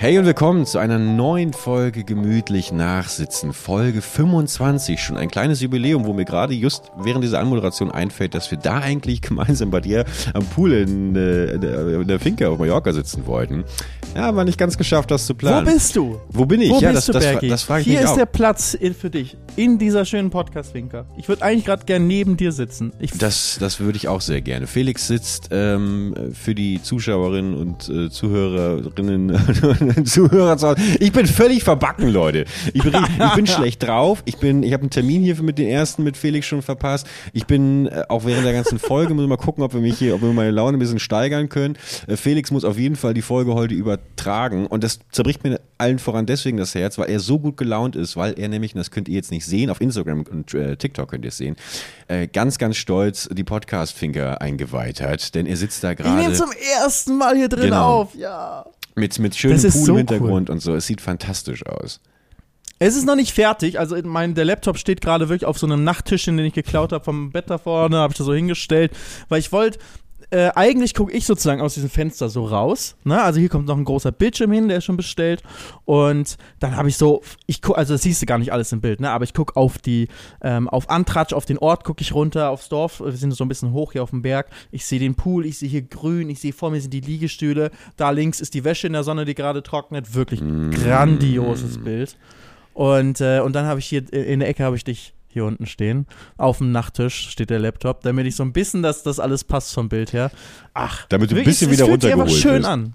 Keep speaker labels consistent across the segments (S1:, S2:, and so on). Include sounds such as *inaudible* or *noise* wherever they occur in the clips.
S1: Hey und willkommen zu einer neuen Folge Gemütlich Nachsitzen. Folge 25, schon ein kleines Jubiläum, wo mir gerade just während dieser Anmoderation einfällt, dass wir da eigentlich *laughs* gemeinsam bei dir am Pool in, äh, in der Finke auf Mallorca sitzen wollten. Ja, aber nicht ganz geschafft, das zu planen.
S2: Wo bist du?
S1: Wo bin ich?
S2: Wo
S1: ja,
S2: bist
S1: das,
S2: du,
S1: das,
S2: Bergi?
S1: das frage ich
S2: Hier
S1: mich
S2: ist
S1: auch.
S2: der Platz für dich, in dieser schönen Podcast-Finker. Ich würde eigentlich gerade gern neben dir sitzen. Ich,
S1: Das, das würde ich auch sehr gerne. Felix sitzt ähm, für die Zuschauerinnen und äh, Zuhörerinnen Zuhörer zu Hause. Ich bin völlig verbacken, Leute. Ich bin, ich bin *laughs* schlecht drauf. Ich bin, ich habe einen Termin hier mit den ersten mit Felix schon verpasst. Ich bin äh, auch während der ganzen Folge muss mal gucken, ob wir mich hier, ob wir meine Laune ein bisschen steigern können. Äh, Felix muss auf jeden Fall die Folge heute übertragen und das zerbricht mir allen voran deswegen das Herz, weil er so gut gelaunt ist, weil er nämlich, und das könnt ihr jetzt nicht sehen, auf Instagram und äh, TikTok könnt ihr es sehen, äh, ganz, ganz stolz die Podcast-Finger eingeweiht hat, denn er sitzt da
S2: ich nehme
S1: gerade
S2: zum ersten Mal hier drin
S1: Genau.
S2: auf. Ja.
S1: Mit, mit schönem Pool
S2: so
S1: im Hintergrund und so. Es sieht fantastisch aus.
S2: Es ist noch nicht fertig. Also mein, der Laptop steht gerade wirklich auf so einem Nachttischchen, den ich geklaut habe vom Bett da vorne. Habe ich da so hingestellt, weil ich wollte. Äh, eigentlich gucke ich sozusagen aus diesem Fenster so raus. Ne? Also hier kommt noch ein großer Bildschirm hin, der ist schon bestellt. Und dann habe ich so, ich guck, also das siehst du gar nicht alles im Bild, ne? Aber ich gucke auf die, ähm, auf Antratsch, auf den Ort gucke ich runter, aufs Dorf. Wir sind so ein bisschen hoch hier auf dem Berg. Ich sehe den Pool, ich sehe hier grün, ich sehe vor mir sind die Liegestühle. Da links ist die Wäsche in der Sonne, die gerade trocknet. Wirklich grandioses Bild. Und, äh, und dann habe ich hier äh, in der Ecke habe ich dich hier unten stehen. Auf dem Nachttisch steht der Laptop, damit ich so ein bisschen, dass das alles passt vom Bild her. Ach,
S1: Damit du ein bisschen wieder runtergeholt
S2: schön
S1: bist.
S2: an.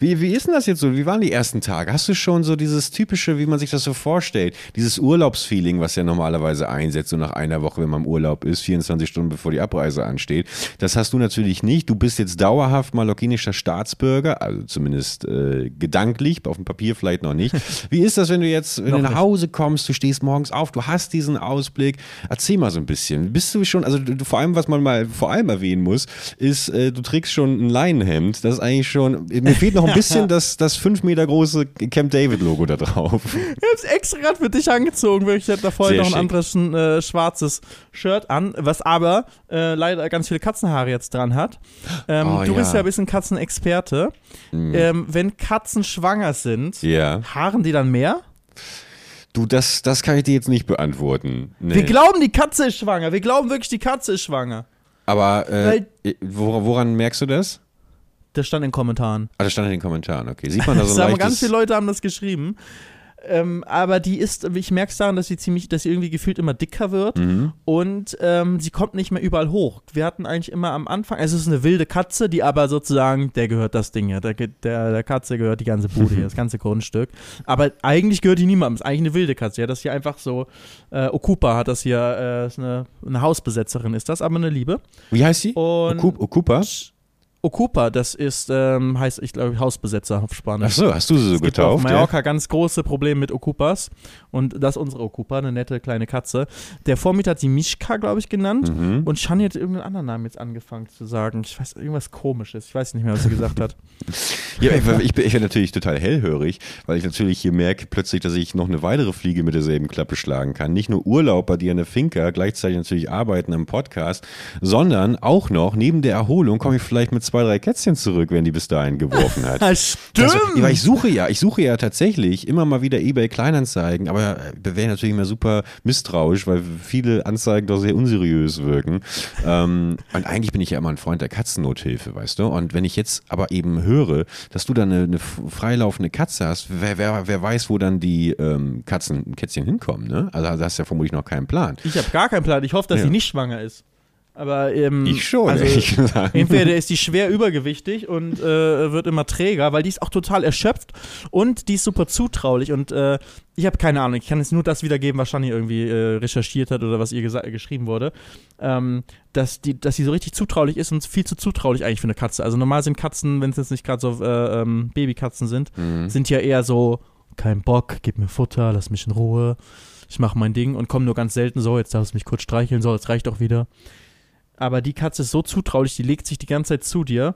S1: Wie, wie ist denn das jetzt so? Wie waren die ersten Tage? Hast du schon so dieses typische, wie man sich das so vorstellt, dieses Urlaubsfeeling, was ja normalerweise einsetzt, so nach einer Woche, wenn man im Urlaub ist, 24 Stunden bevor die Abreise ansteht. Das hast du natürlich nicht. Du bist jetzt dauerhaft mallorquinischer Staatsbürger, also zumindest äh, gedanklich, auf dem Papier vielleicht noch nicht. *laughs* Wie ist das, wenn du jetzt, wenn du nach. Hause kommst, du stehst morgens auf, du hast diesen Ausblick. Erzähl mal so ein bisschen. Bist du schon, also du, vor allem, was man mal vor allem erwähnen muss, ist, äh, du trägst schon ein Leinenhemd. Das ist eigentlich schon, mir fehlt noch ein bisschen das, das fünf Meter große Camp David Logo da drauf.
S2: Ich hab's extra gerade für dich angezogen, wirklich. Ich hatte da vorhin
S1: Sehr
S2: noch ein anderes äh, schwarzes Shirt an, was aber äh, leider ganz viele Katzenhaare jetzt dran hat. Ähm,
S1: Oh,
S2: du bist
S1: ja.
S2: ja ein bisschen Katzenexperte. Ähm, wenn Katzen schwanger sind,
S1: Ja.
S2: haaren die dann mehr?
S1: Du, das, das kann ich dir jetzt nicht beantworten. Nee.
S2: Wir glauben, die Katze ist schwanger. Wir glauben wirklich, die Katze ist schwanger.
S1: Aber äh, woran merkst du das?
S2: Das stand in den Kommentaren.
S1: Ah, das stand in den Kommentaren, okay. Sieht man da *laughs* so ein leichtes...
S2: ganz viele Leute haben das geschrieben. Ähm, aber die ist, ich merke es daran, dass sie ziemlich, dass sie irgendwie gefühlt immer dicker wird
S1: Mhm.
S2: und ähm, sie kommt nicht mehr überall hoch. Wir hatten eigentlich immer am Anfang, also es ist eine wilde Katze, die aber sozusagen, der gehört das Ding hier, der, der, der Katze gehört die ganze Bude hier, *laughs* das ganze Grundstück. Aber eigentlich gehört die niemandem, ist eigentlich eine wilde Katze. Ja, das hier einfach so, äh, Okupa hat das hier, äh, ist eine, eine Hausbesetzerin ist das, aber eine Liebe.
S1: Wie heißt sie?
S2: Und
S1: Oku- Okupa?
S2: Okupa, das ist, ähm, heißt, ich glaube, Hausbesetzer auf Spanisch.
S1: Ach so, hast du sie so
S2: gibt auf
S1: getauft?
S2: Mallorca ganz große Probleme mit Okupas. Und das ist unsere Okupa, eine nette kleine Katze. Der Vormieter hat sie Mischka, glaube ich, genannt.
S1: Mhm.
S2: Und Shani hat irgendeinen anderen Namen jetzt angefangen zu sagen. Ich weiß, irgendwas komisches. Ich weiß nicht mehr, was sie gesagt hat. *laughs*
S1: Ja, ich, ich, bin, ich bin natürlich total hellhörig, weil ich natürlich hier merke plötzlich, dass ich noch eine weitere Fliege mit derselben Klappe schlagen kann. Nicht nur Urlaub bei dir in der Finca, gleichzeitig natürlich arbeiten am Podcast, sondern auch noch neben der Erholung komme ich vielleicht mit zwei, drei Kätzchen zurück, wenn die bis dahin geworfen hat. *laughs*
S2: Stimmt!
S1: Also, ich suche ja, ich suche ja tatsächlich immer mal wieder eBay Kleinanzeigen, aber äh, wäre natürlich immer super misstrauisch, weil viele Anzeigen doch sehr unseriös wirken. Ähm, und eigentlich bin ich ja immer ein Freund der Katzennothilfe, weißt du? Und wenn ich jetzt aber eben höre, dass du da eine, eine freilaufende Katze hast, wer, wer, wer weiß, wo dann die ähm, Katzen, Kätzchen hinkommen, ne? Also da hast du ja vermutlich noch keinen Plan.
S2: ich habe gar keinen Plan. Ich hoffe, dass
S1: Ja.
S2: sie nicht schwanger ist. Aber ähm,
S1: Ich schon,
S2: also,
S1: gesagt.
S2: Entweder ist die schwer übergewichtig und äh, wird immer träger, weil die ist auch total erschöpft und die ist super zutraulich und äh, ich habe keine Ahnung, ich kann jetzt nur das wiedergeben, was Shani irgendwie äh, recherchiert hat oder was ihr geschrieben wurde, ähm, dass, die, dass sie so richtig zutraulich ist und viel zu zutraulich eigentlich für eine Katze. Also normal sind Katzen, wenn es jetzt nicht gerade so äh, ähm, Babykatzen sind,
S1: Mhm.
S2: sind ja eher so, kein Bock, gib mir Futter, lass mich in Ruhe, ich mache mein Ding und komme nur ganz selten so, jetzt darfst du mich kurz streicheln, so, jetzt reicht auch wieder. Aber die Katze ist so zutraulich, die legt sich die ganze Zeit zu dir,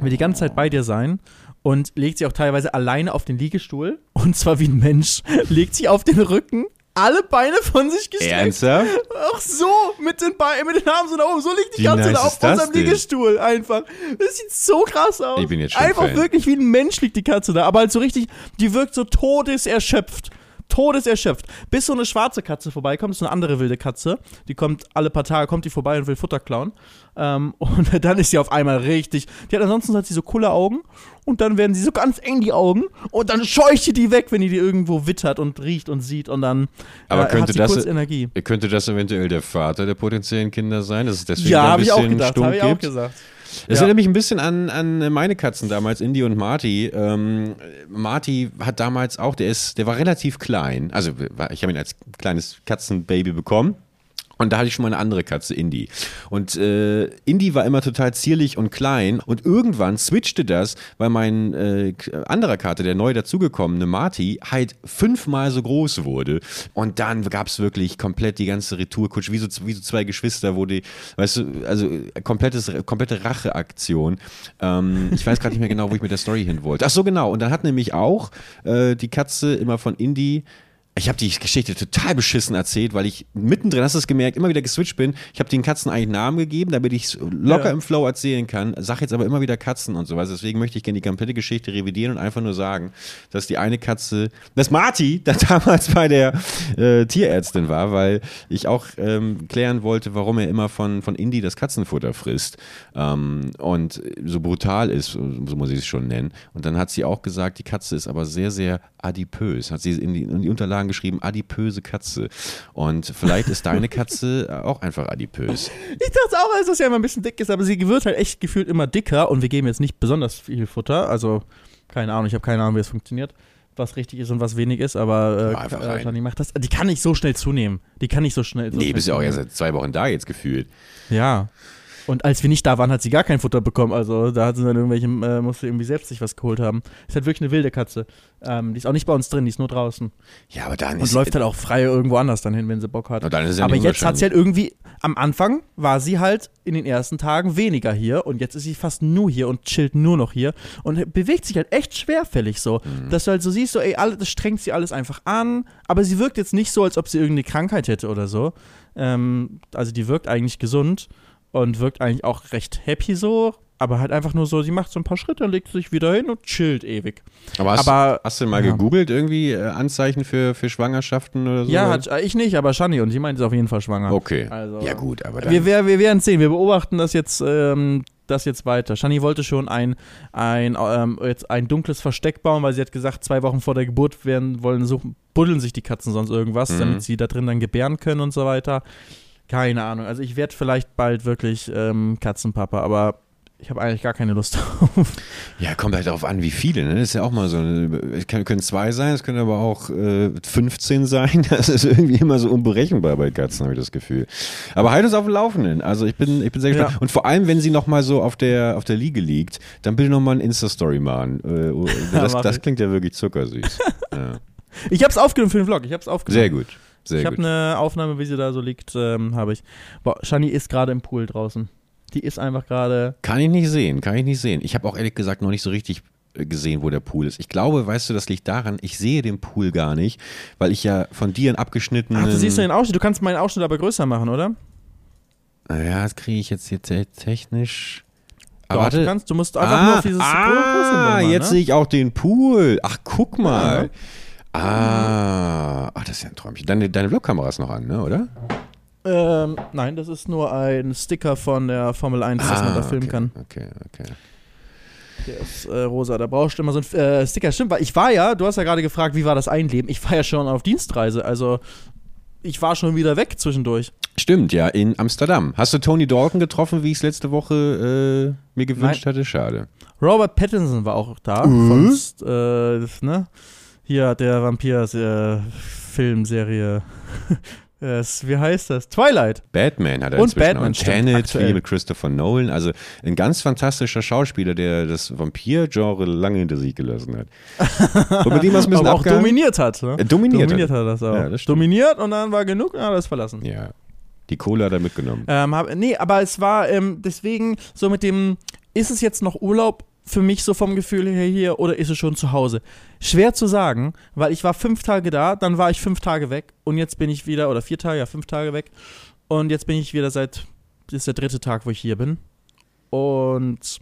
S2: will die ganze Zeit bei dir sein und legt sich auch teilweise alleine auf den Liegestuhl *laughs* und zwar wie ein Mensch, legt sich auf den Rücken alle Beine von sich gestreckt.
S1: Ernsthaft?
S2: Auch so, mit den, Beinen, mit den Armen so nach oben. So liegt die
S1: Wie
S2: Katze
S1: nice
S2: da auf unserem
S1: denn?
S2: Liegestuhl einfach. Das sieht so krass aus.
S1: Ich bin jetzt schon
S2: Einfach
S1: Fan.
S2: wirklich wie ein Mensch liegt die Katze da. Aber halt so richtig, die wirkt so todeserschöpft. Todeserschöpft. Bis so eine schwarze Katze vorbeikommt, ist eine andere wilde Katze. Die kommt alle paar Tage, kommt die vorbei und will Futter klauen. Ähm, *laughs* und dann ist sie auf einmal richtig. Die hat ansonsten hat sie so coole Augen und dann werden sie so ganz eng die Augen und dann scheucht sie die weg, wenn die die irgendwo wittert und riecht und sieht und dann
S1: Aber
S2: äh,
S1: könnte
S2: hat sie
S1: das-
S2: kurz Energie.
S1: Könnte das eventuell der Vater der potenziellen Kinder sein? Das ist deswegen
S2: Ja,
S1: ein
S2: habe ich auch
S1: bisschen
S2: gedacht, habe ich auch gesagt.
S1: Das
S2: Ja.
S1: erinnert mich ein bisschen an, an meine Katzen damals, Indy und Marty. Ähm, Marty hat damals auch, der ist, der war relativ klein. Also ich habe ihn als kleines Katzenbaby bekommen. Und da hatte ich schon mal eine andere Katze, Indy. Und äh, Indy war immer total zierlich und klein. Und irgendwann switchte das, weil mein äh, anderer Kater, der neu dazugekommene Marty, halt fünfmal so groß wurde. Und dann gab es wirklich komplett die ganze Retourkutsche, wie so, wie so zwei Geschwister, wo die, weißt du, also äh, komplettes, komplette Racheaktion. Ähm, ich weiß gerade nicht mehr genau, wo ich mit der Story hin wollte. Ach so, genau. Und dann hat nämlich auch äh, die Katze immer von Indy ich habe die Geschichte total beschissen erzählt, weil ich mittendrin, hast du es gemerkt, immer wieder geswitcht bin. Ich habe den Katzen eigentlich Namen gegeben, damit ich es locker
S2: Ja.
S1: im Flow erzählen kann. Sag jetzt aber immer wieder Katzen und sowas. Deswegen möchte ich gerne die komplette Geschichte revidieren und einfach nur sagen, dass die eine Katze, dass Marty *laughs* da damals bei der äh, Tierärztin war, weil ich auch ähm, klären wollte, warum er immer von, von Indy das Katzenfutter frisst ähm, und so brutal ist, so muss ich es schon nennen. Und dann hat sie auch gesagt, die Katze ist aber sehr, sehr adipös. Hat sie in die, in die Unterlagen geschrieben, adipöse Katze. Und vielleicht ist deine *laughs* Katze auch einfach adipös.
S2: Ich dachte auch, dass das ja immer ein bisschen dick ist, aber sie wird halt echt gefühlt immer dicker und wir geben jetzt nicht besonders viel Futter. Also, keine Ahnung, ich habe keine Ahnung, wie es funktioniert, was richtig ist und was wenig ist, aber äh. Shani macht das. Die kann nicht so schnell zunehmen. Die kann nicht so schnell. So
S1: Nee,
S2: schnell
S1: bist ja auch erst seit zwei Wochen da jetzt gefühlt.
S2: Ja. Und als wir nicht da waren, hat sie gar kein Futter bekommen. Also da hat sie dann irgendwelche, äh, musste irgendwie selbst sich was geholt haben. Ist halt wirklich eine wilde Katze. Ähm, die ist auch nicht bei uns drin, die ist nur draußen.
S1: Ja, aber dann
S2: Und
S1: ist
S2: läuft halt auch frei irgendwo anders dann hin, wenn sie Bock hat.
S1: Dann ist ja
S2: Aber jetzt hat sie halt irgendwie, am Anfang war sie halt in den ersten Tagen weniger hier und jetzt ist sie fast nur hier und chillt nur noch hier und bewegt sich halt echt schwerfällig so.
S1: Mhm.
S2: Dass du halt so siehst, so, ey, alle, das strengt sie alles einfach an, aber sie wirkt jetzt nicht so, als ob sie irgendeine Krankheit hätte oder so. Ähm, also die wirkt eigentlich gesund und wirkt eigentlich auch recht happy so, aber halt einfach nur so, sie macht so ein paar Schritte, legt sich wieder hin und chillt ewig.
S1: Aber hast,
S2: aber-
S1: hast du mal
S2: ja.
S1: gegoogelt, irgendwie äh, Anzeichen für, für Schwangerschaften oder so?
S2: Ja, hat, äh, ich nicht, aber Shani und sie meint, sie ist auf jeden Fall schwanger.
S1: Okay.
S2: Also-
S1: ja, gut, aber dann.
S2: Wir, wir, wir werden sehen. Wir beobachten das jetzt, ähm, das jetzt weiter. Shani wollte schon ein, ein, ähm, jetzt ein dunkles Versteck bauen, weil sie hat gesagt, zwei Wochen vor der Geburt werden, wollen suchen, buddeln sich die Katzen sonst irgendwas,
S1: Mhm.
S2: damit sie da drin dann gebären können und so weiter. Keine Ahnung. Also ich werde vielleicht bald wirklich ähm, Katzenpapa, aber ich habe eigentlich gar keine Lust *laughs* drauf.
S1: Ja, kommt halt darauf an, wie viele. Ne? Das ist ja auch mal so. Es können, zwei sein, es können aber auch äh, 15 sein. *laughs* Das ist irgendwie immer so unberechenbar bei Katzen, habe ich das Gefühl. Aber halt uns auf dem Laufenden. Also ich bin, ich bin sehr gespannt.
S2: Ja.
S1: Und vor allem, wenn sie noch mal so auf der, auf der Liege liegt, dann bitte noch mal ein Insta-Story machen. Äh, oh, *laughs* das, das klingt ja wirklich zuckersüß. ja.
S2: Ich habe es aufgenommen für den Vlog. Ich habe es aufgenommen.
S1: Sehr gut. Sehr
S2: ich habe eine Aufnahme, wie sie da so liegt, ähm, habe ich. Boah, Shani ist gerade im Pool draußen. Die ist einfach gerade
S1: Kann ich nicht sehen, kann ich nicht sehen. Ich habe auch ehrlich gesagt noch nicht so richtig äh, gesehen, wo der Pool ist. Ich glaube, weißt du, das liegt daran, ich sehe den Pool gar nicht, weil ich ja von dir einen abgeschnittenen.
S2: Ach, du siehst den Ausschnitt. Du kannst meinen Ausschnitt aber größer machen, oder?
S1: Ja, das kriege ich jetzt hier te- technisch.
S2: Doch,
S1: Aber
S2: du
S1: warte.
S2: kannst, du musst einfach
S1: ah,
S2: nur auf dieses
S1: ah,
S2: machen,
S1: jetzt
S2: ne?
S1: sehe ich auch den Pool. Ach, guck mal. Ah, ach, das ist ja ein Träumchen. Deine, deine Vlogkamera ist noch an, ne, oder?
S2: ähm, Nein, das ist nur ein Sticker von der Formel 1, dass man da filmen
S1: Ah, okay,
S2: kann.
S1: Okay, okay.
S2: Der ist äh, rosa. Da brauchst du immer so ein äh, Sticker. Stimmt, weil ich war ja, du hast ja gerade gefragt, wie war das Einleben? Ich war ja schon auf Dienstreise. Also, ich war schon wieder weg zwischendurch.
S1: Stimmt, ja, in Amsterdam. Hast du Tony Dalton getroffen, wie ich es letzte Woche äh, mir gewünscht hatte? Schade.
S2: Robert Pattinson war auch da.
S1: Mhm.
S2: Von, äh, ne? Hier, der Vampir-Filmserie. *laughs* Es- wie heißt das? Twilight.
S1: Batman hat er
S2: Und
S1: inzwischen
S2: Batman,
S1: und Tenet, viel mit Christopher Nolan. Also ein ganz fantastischer Schauspieler, der das Vampir-Genre lange hinter sich gelassen hat. Und mit ihm du ein bisschen
S2: Aber auch
S1: abgehangen.
S2: dominiert hat. Ne?
S1: Äh, dominiert
S2: dominiert
S1: hat.
S2: hat das auch.
S1: Ja, das
S2: dominiert und dann war genug, ja, das verlassen.
S1: Ja, die Kohle hat er mitgenommen.
S2: Ähm, hab, nee, aber es war ähm, deswegen so mit dem, ist es jetzt noch Urlaub für mich so vom Gefühl her hier oder ist es schon zu Hause? Schwer zu sagen, weil ich war fünf Tage da, dann war ich fünf Tage weg und jetzt bin ich wieder, oder vier Tage, ja, fünf Tage weg und jetzt bin ich wieder seit, das ist der dritte Tag, wo ich hier bin. Und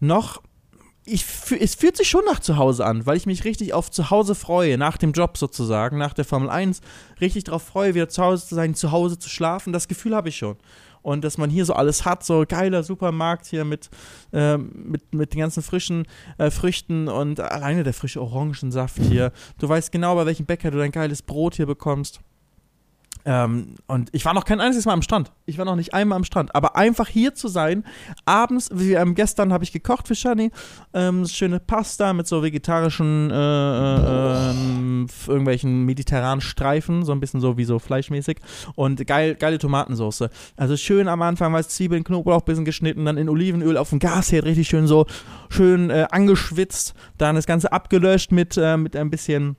S2: noch, ich, es fühlt sich schon nach zu Hause an, weil ich mich richtig auf zu Hause freue, nach dem Job sozusagen, nach der Formel 1, richtig darauf freue, wieder zu Hause zu sein, zu Hause zu schlafen. Das Gefühl habe ich schon und dass man hier so alles hat, so geiler Supermarkt hier mit, äh, mit, mit den ganzen frischen äh, Früchten und alleine der frische Orangensaft hier. Du weißt genau, bei welchem Bäcker du dein geiles Brot hier bekommst. Ähm, und ich war noch kein einziges Mal am Strand. Ich war noch nicht einmal am Strand. Aber einfach hier zu sein, abends, wie ähm, gestern habe ich gekocht für Shani, ähm, schöne Pasta mit so vegetarischen, äh, äh, ähm, irgendwelchen mediterranen Streifen, so ein bisschen so wie so fleischmäßig. Und geil, geile Tomatensauce. Also schön am Anfang was Zwiebeln, Knoblauch bisschen geschnitten, dann in Olivenöl auf dem Gasherd richtig schön so schön äh, angeschwitzt. Dann das Ganze abgelöscht mit, äh, mit ein bisschen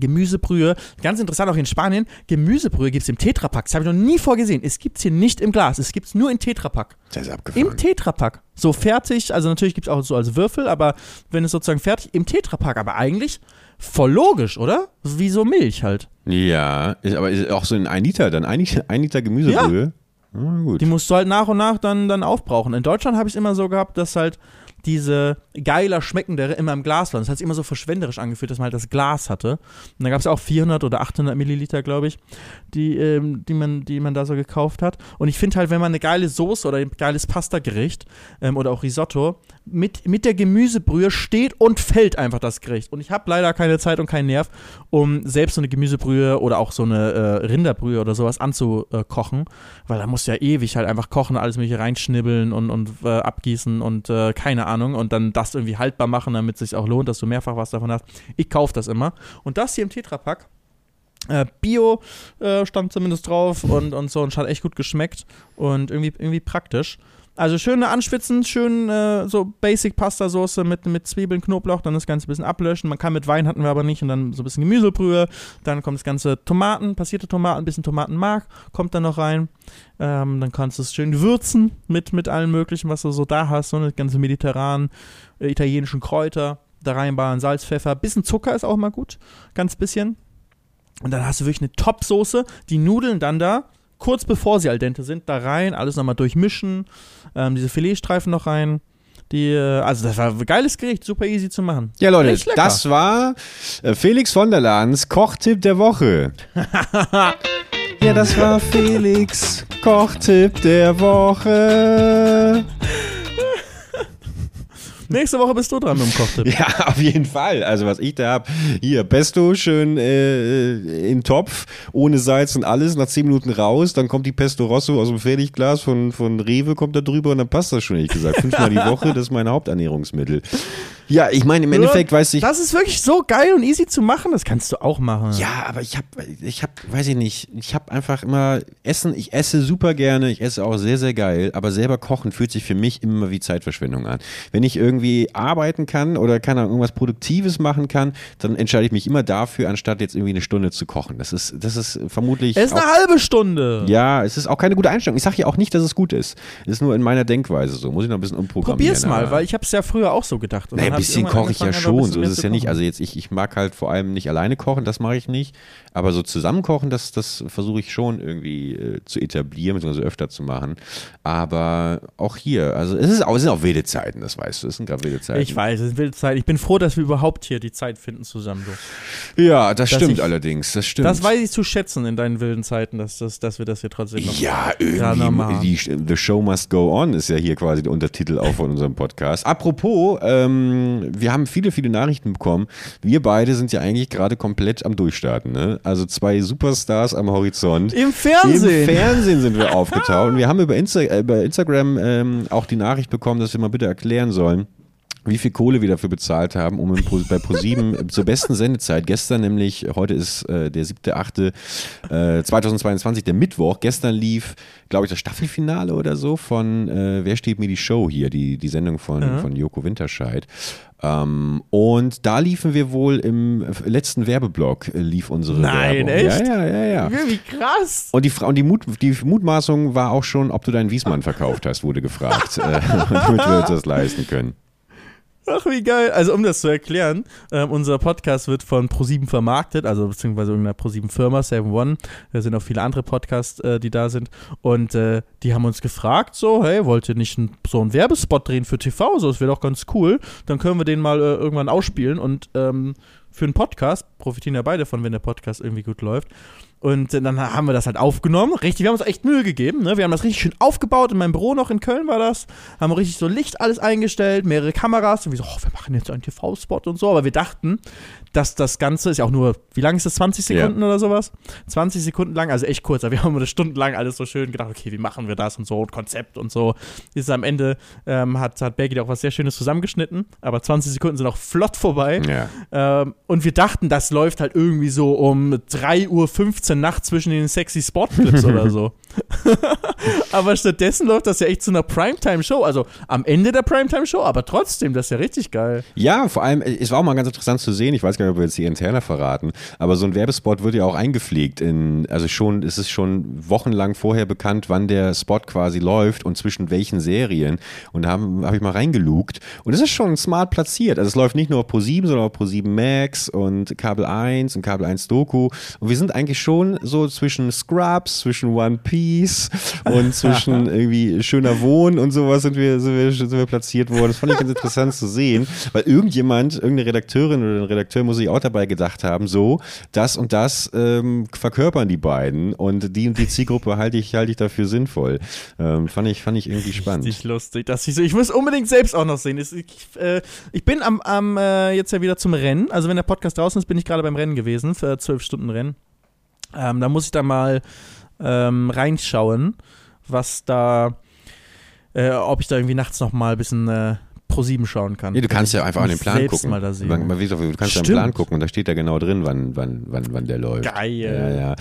S2: Gemüsebrühe. Ganz interessant auch in Spanien. Gemüsebrühe gibt es im Tetrapack. Das habe ich noch nie vorgesehen. Es gibt es hier nicht im Glas. Es gibt es nur in Tetrapack.
S1: Das ist abgefahren.
S2: Im Tetrapack. So fertig. Also natürlich gibt es auch so als Würfel, aber wenn es sozusagen fertig im Tetrapack. Aber eigentlich voll logisch, oder? Wie so Milch halt.
S1: Ja, ist, aber ist auch so in ein Liter dann. Ein, ein Liter Gemüsebrühe.
S2: Ja. Ah, Die musst du halt nach und nach dann, dann aufbrauchen. In Deutschland habe ich es immer so gehabt, dass halt diese geiler schmeckende immer im Glas waren. Das hat sich immer so verschwenderisch angefühlt, dass man halt das Glas hatte. Und da gab es auch 400 oder 800 Milliliter, glaube ich, die, ähm, die, man, die man da so gekauft hat. Und ich finde halt, wenn man eine geile Soße oder ein geiles Pasta-Gericht ähm, oder auch Risotto mit, mit der Gemüsebrühe steht und fällt einfach das Gericht. Und ich habe leider keine Zeit und keinen Nerv, um selbst so eine Gemüsebrühe oder auch so eine äh, Rinderbrühe oder sowas anzukochen, weil da muss ja ewig halt einfach kochen, alles mögliche reinschnibbeln und, und äh, abgießen und äh, keine Ahnung und dann das irgendwie haltbar machen, damit es sich auch lohnt, dass du mehrfach was davon hast. Ich kaufe das immer. Und das hier im Tetrapack, äh, Bio äh, stand zumindest drauf und, und so und hat echt gut geschmeckt und irgendwie, irgendwie praktisch. Also schöne anschwitzen, schön äh, so Basic Pasta Soße mit, mit Zwiebeln, Knoblauch, dann das Ganze ein bisschen ablöschen. Man kann mit Wein hatten wir aber nicht und dann so ein bisschen Gemüsebrühe. Dann kommt das ganze Tomaten, passierte Tomaten, ein bisschen Tomatenmark kommt dann noch rein. Ähm, dann kannst du es schön würzen mit, mit allem möglichen, was du so da hast. So eine ganze mediterranen, äh, italienischen Kräuter da reinballern, Salz, Pfeffer, bisschen Zucker ist auch mal gut, ganz bisschen. Und dann hast du wirklich eine Top-Soße, die Nudeln dann da kurz bevor sie al dente sind, da rein, alles nochmal durchmischen, ähm, diese Filetstreifen noch rein. Die, äh, also das war ein geiles Gericht, super easy zu machen.
S1: Ja, Leute, das war äh, Felix von der Lahns Kochtipp der Woche. *laughs* ja, das war Felix Kochtipp der Woche.
S2: Nächste Woche bist du dran mit dem Kochtipp. *laughs*
S1: Ja, auf jeden Fall. Also was ich da habe, hier Pesto schön äh, in Topf, ohne Salz und alles, nach 10 Minuten raus, dann kommt die Pesto Rosso aus dem Fertigglas von, von Rewe, kommt da drüber und dann passt das schon, ehrlich gesagt. *laughs* Fünfmal die Woche, das ist mein Haupternährungsmittel. Ja, ich meine, im Nur, Endeffekt weiß ich.
S2: Das ist wirklich so geil und easy zu machen, das kannst du auch machen.
S1: Ja, aber ich habe, ich habe, weiß ich nicht, ich habe einfach immer Essen, ich esse super gerne, ich esse auch sehr, sehr geil, aber selber kochen fühlt sich für mich immer wie Zeitverschwendung an. Wenn ich irgendwie arbeiten kann oder kann irgendwas Produktives machen kann, dann entscheide ich mich immer dafür, anstatt jetzt irgendwie eine Stunde zu kochen. Das ist, das ist vermutlich.
S2: Es ist eine halbe Stunde.
S1: Ja, es ist auch keine gute Einstellung. Ich sage ja auch nicht, dass es gut ist. Es ist nur in meiner Denkweise so. Muss ich noch ein bisschen umprogrammieren.
S2: Probier's mal, weil ich habe es ja früher auch so gedacht.
S1: Und ein bisschen koche ich ja schon, so ist es ja nicht. Also jetzt, ich, ich mag halt vor allem nicht alleine kochen, das mache ich nicht. Aber so zusammen kochen, das, das versuche ich schon irgendwie äh, zu etablieren, beziehungsweise öfter zu machen. Aber auch hier, also es, ist auch, es sind auch wilde Zeiten, das weißt du. Es sind gerade wilde Zeiten.
S2: Ich weiß, es sind wilde Zeiten. Ich bin froh, dass wir überhaupt hier die Zeit finden zusammen.
S1: So. Ja, das dass stimmt ich, allerdings, das stimmt.
S2: Das weiß ich zu schätzen in deinen wilden Zeiten, dass, dass, dass wir das hier trotzdem
S1: noch Ja, irgendwie, die, The Show Must Go On ist ja hier quasi der Untertitel auch von unserem Podcast. Apropos, ähm, wir haben viele, viele Nachrichten bekommen. Wir beide sind ja eigentlich gerade komplett am Durchstarten. Ne? Also zwei Superstars am Horizont.
S2: Im Fernsehen.
S1: Im Fernsehen sind wir *laughs* aufgetaucht. Und wir haben über, Insta äh, über Instagram ähm, auch die Nachricht bekommen, dass wir mal bitte erklären sollen, wie viel Kohle wir dafür bezahlt haben, um Pro, bei ProSieben *laughs* zur besten Sendezeit, gestern nämlich, heute ist äh, der 7.8. Äh, 2022, der Mittwoch, gestern lief, glaube ich, das Staffelfinale oder so von äh, Wer steht mir die Show hier, die, die Sendung von, mhm. von Joko Winterscheid. Ähm, und da liefen wir wohl im letzten Werbeblock, äh, lief unsere
S2: Nein,
S1: Werbung.
S2: echt?
S1: Ja, ja, ja, ja.
S2: Wie krass.
S1: Und die, und die, Mut, die Mutmaßung war auch schon, ob du deinen Wiesmann verkauft hast, wurde gefragt, äh, *laughs* damit wir uns das leisten können.
S2: Ach, wie geil. Also, um das zu erklären, ähm, unser Podcast wird von ProSieben vermarktet, also beziehungsweise irgendeiner ProSieben-Firma, 7-One. Da sind auch viele andere Podcasts, äh, die da sind. Und äh, die haben uns gefragt, so, hey, wollt ihr nicht ein, so einen Werbespot drehen für TV? So, das wäre doch ganz cool. Dann können wir den mal äh, irgendwann ausspielen und ähm, für einen Podcast profitieren ja beide von, wenn der Podcast irgendwie gut läuft. Und dann haben wir das halt aufgenommen. Richtig, wir haben uns echt Mühe gegeben. Ne? Wir haben das richtig schön aufgebaut. In meinem Büro noch in Köln war das. Haben richtig so Licht alles eingestellt, mehrere Kameras. Und wir so, oh, wir machen jetzt einen TV-Spot und so. Aber wir dachten, dass das Ganze ist ja auch nur, wie lang ist das? 20 Sekunden ja. oder sowas? 20 Sekunden lang, also echt kurz. Aber wir haben eine Stunde lang alles so schön gedacht, okay, wie machen wir das und so und Konzept und so. Ist am Ende, ähm, hat, hat Bergi auch was sehr Schönes zusammengeschnitten. Aber 20 Sekunden sind auch flott vorbei. Ja. Ähm, und wir dachten, das läuft halt irgendwie so um 3.15 Uhr nachts zwischen den sexy Spot-Clips oder *laughs* so. *laughs* aber stattdessen läuft das ja echt zu einer Primetime-Show. Also am Ende der Primetime-Show, aber trotzdem, das ist ja richtig geil.
S1: Ja, vor allem, es war auch mal ganz interessant zu sehen, ich weiß gar nicht, ob wir jetzt die Interner verraten, aber so ein Werbespot wird ja auch eingepflegt in, also schon, es ist schon wochenlang vorher bekannt, wann der Spot quasi läuft und zwischen welchen Serien. Und da habe hab ich mal reingelugt. Und es ist schon smart platziert. Also es läuft nicht nur auf Pro7, sondern auf Pro7 Max und Kabel 1 und Kabel 1 Doku. Und wir sind eigentlich schon so zwischen Scrubs, zwischen One Piece und zwischen *laughs* irgendwie schöner Wohnen und sowas sind wir, sind wir, sind wir platziert worden. Das fand ich ganz interessant zu sehen, weil irgendjemand, irgendeine Redakteurin oder ein Redakteur muss sich auch dabei gedacht haben, so, das und das ähm, verkörpern die beiden und die und die Zielgruppe halte ich, halte ich dafür sinnvoll. Ähm, fand, ich, fand ich irgendwie spannend.
S2: Richtig lustig. Dass ich, so, ich muss unbedingt selbst auch noch sehen. Ich, äh, ich bin am, am äh, jetzt ja wieder zum Rennen. Also wenn der Podcast draußen ist, bin ich gerade beim Rennen gewesen, für zwölf Stunden Rennen. Ähm, da muss ich da mal ähm, reinschauen, was da, äh, ob ich da irgendwie nachts noch mal ein bisschen äh, Pro 7 schauen kann.
S1: Ja, du kannst ja einfach an den Plan gucken.
S2: Mal da sehen.
S1: Man, man, du kannst ja den Plan gucken und da steht ja genau drin, wann, wann, wann, wann der läuft.
S2: Geil.
S1: Ja, ja.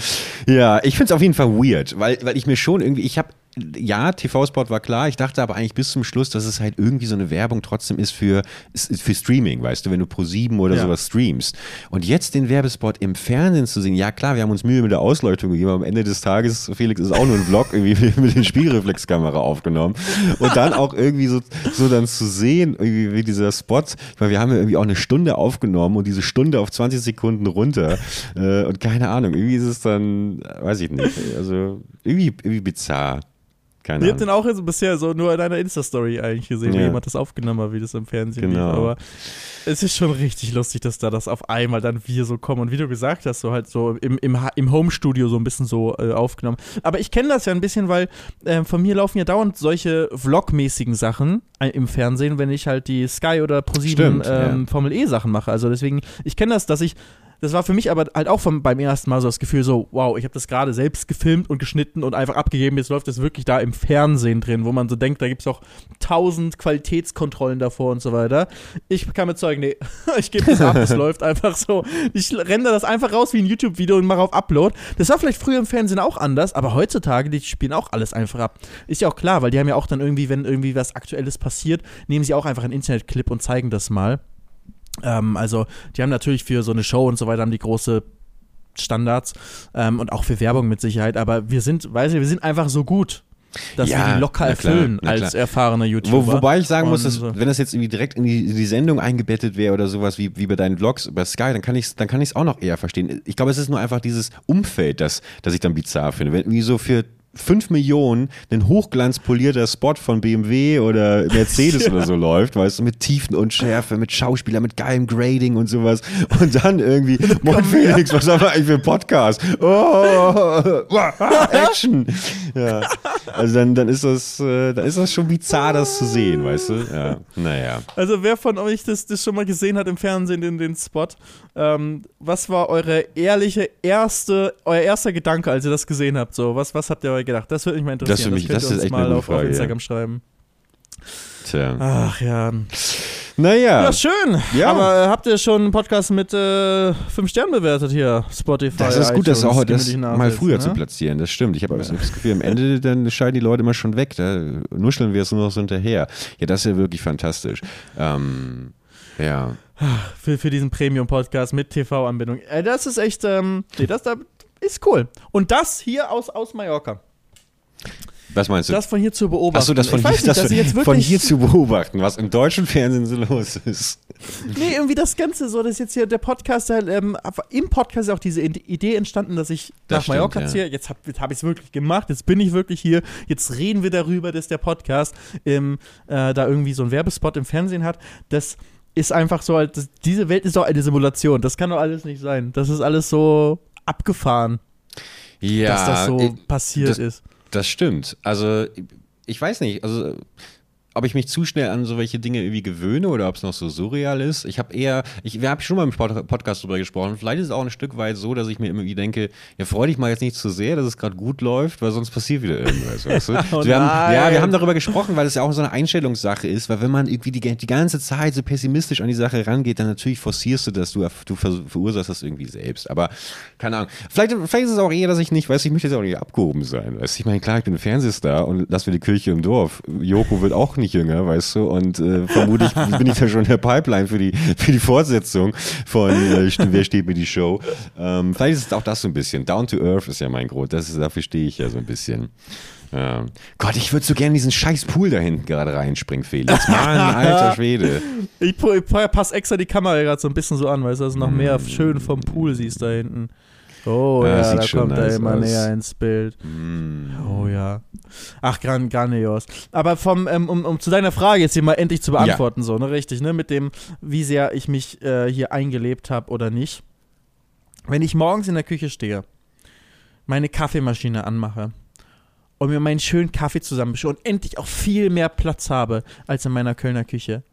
S1: ja ich finde es auf jeden Fall weird, weil, weil ich mir schon irgendwie, ich habe ja, TV-Spot war klar. Ich dachte aber eigentlich bis zum Schluss, dass es halt irgendwie so eine Werbung trotzdem ist für, für Streaming, weißt du, wenn du Pro 7 oder ja. sowas streamst. Und jetzt den Werbespot im Fernsehen zu sehen, ja klar, wir haben uns Mühe mit der Ausleuchtung gegeben, am Ende des Tages, Felix, ist auch nur ein Vlog irgendwie *laughs* mit der Spielreflexkamera aufgenommen. Und dann auch irgendwie so, so dann zu sehen, irgendwie wie dieser Spot, weil wir haben ja irgendwie auch eine Stunde aufgenommen und diese Stunde auf 20 Sekunden runter. Äh, und keine Ahnung, irgendwie ist es dann, weiß ich nicht, also irgendwie, irgendwie bizarr. Keine
S2: ich habe den auch jetzt bisher so nur in einer Insta-Story eigentlich gesehen, ja. wie jemand das aufgenommen hat, wie das im Fernsehen
S1: genau.
S2: lief. Aber es ist schon richtig lustig, dass da das auf einmal dann wir so kommen. Und wie du gesagt hast, so halt so im, im, im Home-Studio so ein bisschen so äh, aufgenommen. Aber ich kenne das ja ein bisschen, weil äh, von mir laufen ja dauernd solche Vlog-mäßigen Sachen äh, im Fernsehen, wenn ich halt die Sky oder ProSieben ähm, ja. Formel E-Sachen mache. Also deswegen, ich kenne das, dass ich das war für mich aber halt auch vom, beim ersten Mal so das Gefühl so, wow, ich habe das gerade selbst gefilmt und geschnitten und einfach abgegeben. Jetzt läuft das wirklich da im Fernsehen drin, wo man so denkt, da gibt es auch tausend Qualitätskontrollen davor und so weiter. Ich kann mir zeigen, nee, *laughs* ich gebe das ab, es *laughs* läuft einfach so. Ich render das einfach raus wie ein YouTube-Video und mache auf Upload. Das war vielleicht früher im Fernsehen auch anders, aber heutzutage, die spielen auch alles einfach ab. Ist ja auch klar, weil die haben ja auch dann irgendwie, wenn irgendwie was Aktuelles passiert, nehmen sie auch einfach einen Internetclip und zeigen das mal. Ähm, also, die haben natürlich für so eine Show und so weiter haben die große Standards ähm, und auch für Werbung mit Sicherheit, aber wir sind, weiß ich, wir sind einfach so gut dass ja, wir die locker erfüllen klar, als erfahrener YouTuber.
S1: Wo, wobei ich sagen muss, dass, wenn das jetzt irgendwie direkt in die, in die Sendung eingebettet wäre oder sowas wie, wie bei deinen Vlogs über Sky, dann kann ich es dann kann ich's auch noch eher verstehen. Ich glaube, es ist nur einfach dieses Umfeld, das, das ich dann bizarr finde. Wenn irgendwie so für 5 Millionen ein hochglanzpolierter Spot von BMW oder Mercedes *laughs* ja. oder so läuft, weißt du, mit Tiefen und Schärfe, mit Schauspieler, mit geilem Grading und sowas. Und dann irgendwie, *laughs* Moin Felix, was haben wir eigentlich für ein Podcast? Oh, *laughs* Action. Ja. Also dann, dann ist das, äh, dann ist das schon bizarr, das zu sehen, weißt du? Ja, naja.
S2: Also wer von euch das, das schon mal gesehen hat im Fernsehen, den, den Spot, ähm, was war eure ehrliche erste, euer erster Gedanke, als ihr das gesehen habt? So, was, was habt ihr euch gedacht? Das würde mich mal interessieren.
S1: Das, mich, das,
S2: das
S1: ist echt
S2: mal
S1: auf,
S2: Frage, auf Instagram
S1: ja.
S2: schreiben.
S1: Tja.
S2: Ach ja.
S1: Naja.
S2: Ja, schön.
S1: Ja.
S2: Aber habt ihr schon einen Podcast mit äh, fünf Sternen bewertet hier? Spotify.
S1: Das ist gut, das auch das mal früher
S2: ne?
S1: zu platzieren. Das stimmt. Ich habe ja. das Gefühl, am Ende *laughs* dann scheiden die Leute immer schon weg. Da nuscheln wir es nur noch so hinterher. Ja, das ist ja wirklich fantastisch. Ähm, ja.
S2: Für, für diesen Premium-Podcast mit TV-Anbindung. Äh, das ist echt, ähm, nee, das da ist cool. Und das hier aus, aus Mallorca.
S1: Was meinst du?
S2: Das von hier zu beobachten.
S1: Achso, das von, hier,
S2: nicht,
S1: das von
S2: wirklich,
S1: hier zu beobachten, was im deutschen Fernsehen so los ist.
S2: Nee, irgendwie das Ganze so, dass jetzt hier der Podcast, halt, ähm, im Podcast ist auch diese Idee entstanden, dass ich
S1: Das
S2: nach Mallorca
S1: stimmt,
S2: ziehe. Jetzt habe hab ich es wirklich gemacht, jetzt bin ich wirklich hier, jetzt reden wir darüber, dass der Podcast ähm, äh, da irgendwie so einen Werbespot im Fernsehen hat. Das ist einfach so, halt, das, diese Welt ist doch eine Simulation. Das kann doch alles nicht sein. Das ist alles so abgefahren,
S1: Ja,
S2: dass das so
S1: ich-
S2: passiert
S1: das-
S2: ist.
S1: Das stimmt. Also, ich weiß nicht, also ob ich mich zu schnell an so welche Dinge irgendwie gewöhne oder ob es noch so surreal ist. Ich habe eher, ich, wir haben schon mal im Pod- Podcast drüber gesprochen. Vielleicht ist es auch ein Stück weit so, dass ich mir immer wieder denke, ja, freu dich mal jetzt nicht zu sehr, dass es gerade gut läuft, weil sonst passiert wieder irgendwas. *laughs* Weißt du?
S2: Oh
S1: wir haben, ja, wir haben darüber gesprochen, weil es ja auch so eine Einstellungssache ist, weil wenn man irgendwie die, die ganze Zeit so pessimistisch an die Sache rangeht, dann natürlich forcierst du das, du, du ver- verursachst das irgendwie selbst. Aber keine Ahnung. Vielleicht, vielleicht ist es auch eher, dass ich nicht, weiß ich möchte jetzt auch nicht abgehoben sein. Weißt? du? Ich meine, klar, ich bin ein Fernsehstar und lass mir die Kirche im Dorf. Joko wird auch nicht jünger, weißt du, und äh, vermutlich *laughs* bin ich da schon in der Pipeline für die, für die Fortsetzung von äh, Wer steht mir die Show. Ähm, vielleicht ist es auch das so ein bisschen. Down to Earth ist ja mein Grund. Das ist, dafür stehe ich ja so ein bisschen. Ja. Gott, ich würde so gerne diesen scheiß Pool da hinten gerade reinspringen, Felix. Mann, alter *laughs* Schwede.
S2: Ich, ich passe extra die Kamera gerade so ein bisschen so an, weil du also noch mehr schön vom Pool siehst da hinten. Oh
S1: Ja,
S2: ja,
S1: sieht
S2: da kommt er immer
S1: aus.
S2: näher ins Bild.
S1: Mm.
S2: Oh ja. Ach, gran, grandios. Aber vom, ähm, um, um zu deiner Frage jetzt hier mal endlich zu beantworten, so, ne, richtig, ne, mit dem, wie sehr ich mich äh, hier eingelebt habe oder nicht. Wenn ich morgens in der Küche stehe, meine Kaffeemaschine anmache und mir meinen schönen Kaffee zusammenmische und endlich auch viel mehr Platz habe als in meiner Kölner Küche,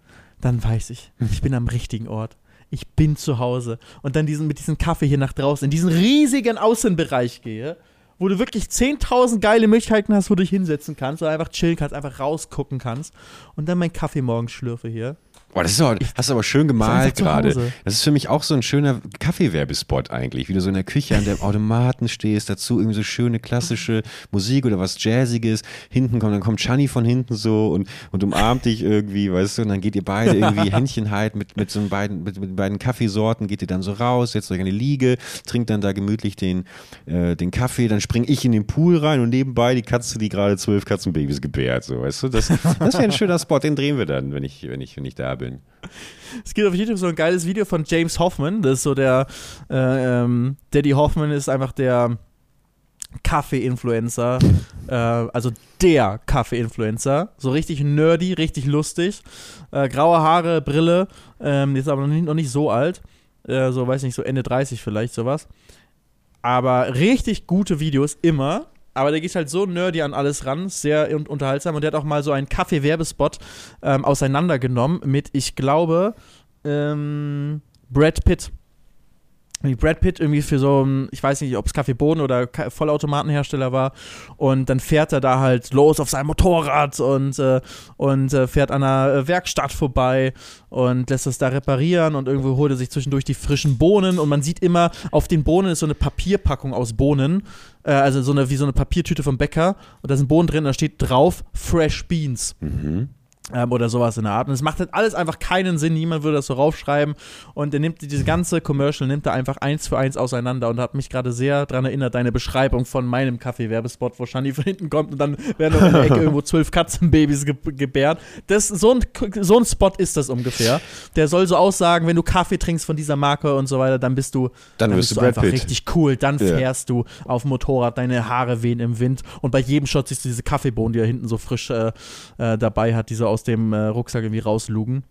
S2: dann weiß ich, *laughs* ich bin am richtigen Ort. Ich bin zu Hause. Und dann diesen, mit diesem Kaffee hier nach draußen, in diesen riesigen Außenbereich gehe, wo du wirklich 10.000 geile Möglichkeiten hast, wo du dich hinsetzen kannst oder einfach chillen kannst, einfach rausgucken kannst und dann meinen Kaffee morgens schlürfe hier.
S1: Boah, das ist auch, hast du aber schön gemalt gerade. Das ist für mich auch so ein schöner Kaffeewerbespot eigentlich, wie du so in der Küche an dem Automaten stehst, dazu irgendwie so schöne klassische Musik oder was Jazziges. Hinten kommt, dann kommt Chani von hinten so und, und umarmt dich irgendwie, weißt du, und dann geht ihr beide irgendwie *laughs* Händchen halt mit, mit so beiden, mit, mit beiden Kaffeesorten, geht ihr dann so raus, setzt euch an die Liege, trinkt dann da gemütlich den, äh, den Kaffee, dann spring ich in den Pool rein und nebenbei die Katze, die gerade zwölf Katzenbabys gebärt, so, weißt du, das, das wäre ein schöner Spot, den drehen wir dann, wenn ich, wenn ich, wenn ich da bin.
S2: Es gibt auf YouTube so ein geiles Video von James Hoffman. Das ist so der, äh, ähm, Daddy Hoffman ist einfach der Kaffee-Influencer. äh, also der Kaffee-Influencer. So richtig nerdy, richtig lustig. Äh, graue Haare, Brille. Ähm, jetzt aber noch nicht, noch nicht so alt. Äh, so, weiß nicht, so Ende 30 vielleicht, sowas. Aber richtig gute Videos, immer. Aber der geht halt so nerdy an alles ran, sehr un unterhaltsam. Und der hat auch mal so einen Kaffee-Werbespot ähm, auseinandergenommen mit, ich glaube, ähm, Brad Pitt. Wie Brad Pitt irgendwie für so ein, ich weiß nicht, ob es Kaffee Boden oder Vollautomatenhersteller war. Und dann fährt er da halt los auf seinem Motorrad und, äh, und äh, fährt an einer äh, Werkstatt vorbei und lässt es da reparieren und irgendwo holt er sich zwischendurch die frischen Bohnen und man sieht immer, auf den Bohnen ist so eine Papierpackung aus Bohnen, äh, also so eine, wie so eine Papiertüte vom Bäcker und da sind Bohnen drin, da steht drauf Fresh Beans
S1: Mhm.
S2: Ähm, oder sowas in der Art. Und es macht halt alles einfach keinen Sinn, niemand würde das so raufschreiben. Und er nimmt diese ganze Commercial, nimmt er einfach eins für eins auseinander und hat mich gerade sehr daran erinnert, deine Beschreibung von meinem Kaffee-Werbespot, wo Shani von hinten kommt und dann werden in der Ecke *laughs* irgendwo zwölf Katzenbabys ge gebärt. Das, so, ein, so ein Spot ist das ungefähr. Der soll so aussagen, wenn du Kaffee trinkst von dieser Marke und so weiter, dann bist du,
S1: Dann wirst
S2: bist
S1: du Brad
S2: einfach
S1: Pitt.
S2: richtig cool. Dann
S1: Ja.
S2: fährst du auf dem Motorrad, deine Haare wehen im Wind und bei jedem Shot siehst du diese Kaffeebohnen, die er hinten so frisch äh, äh, dabei hat, die so aus dem äh, Rucksack irgendwie rauslugen.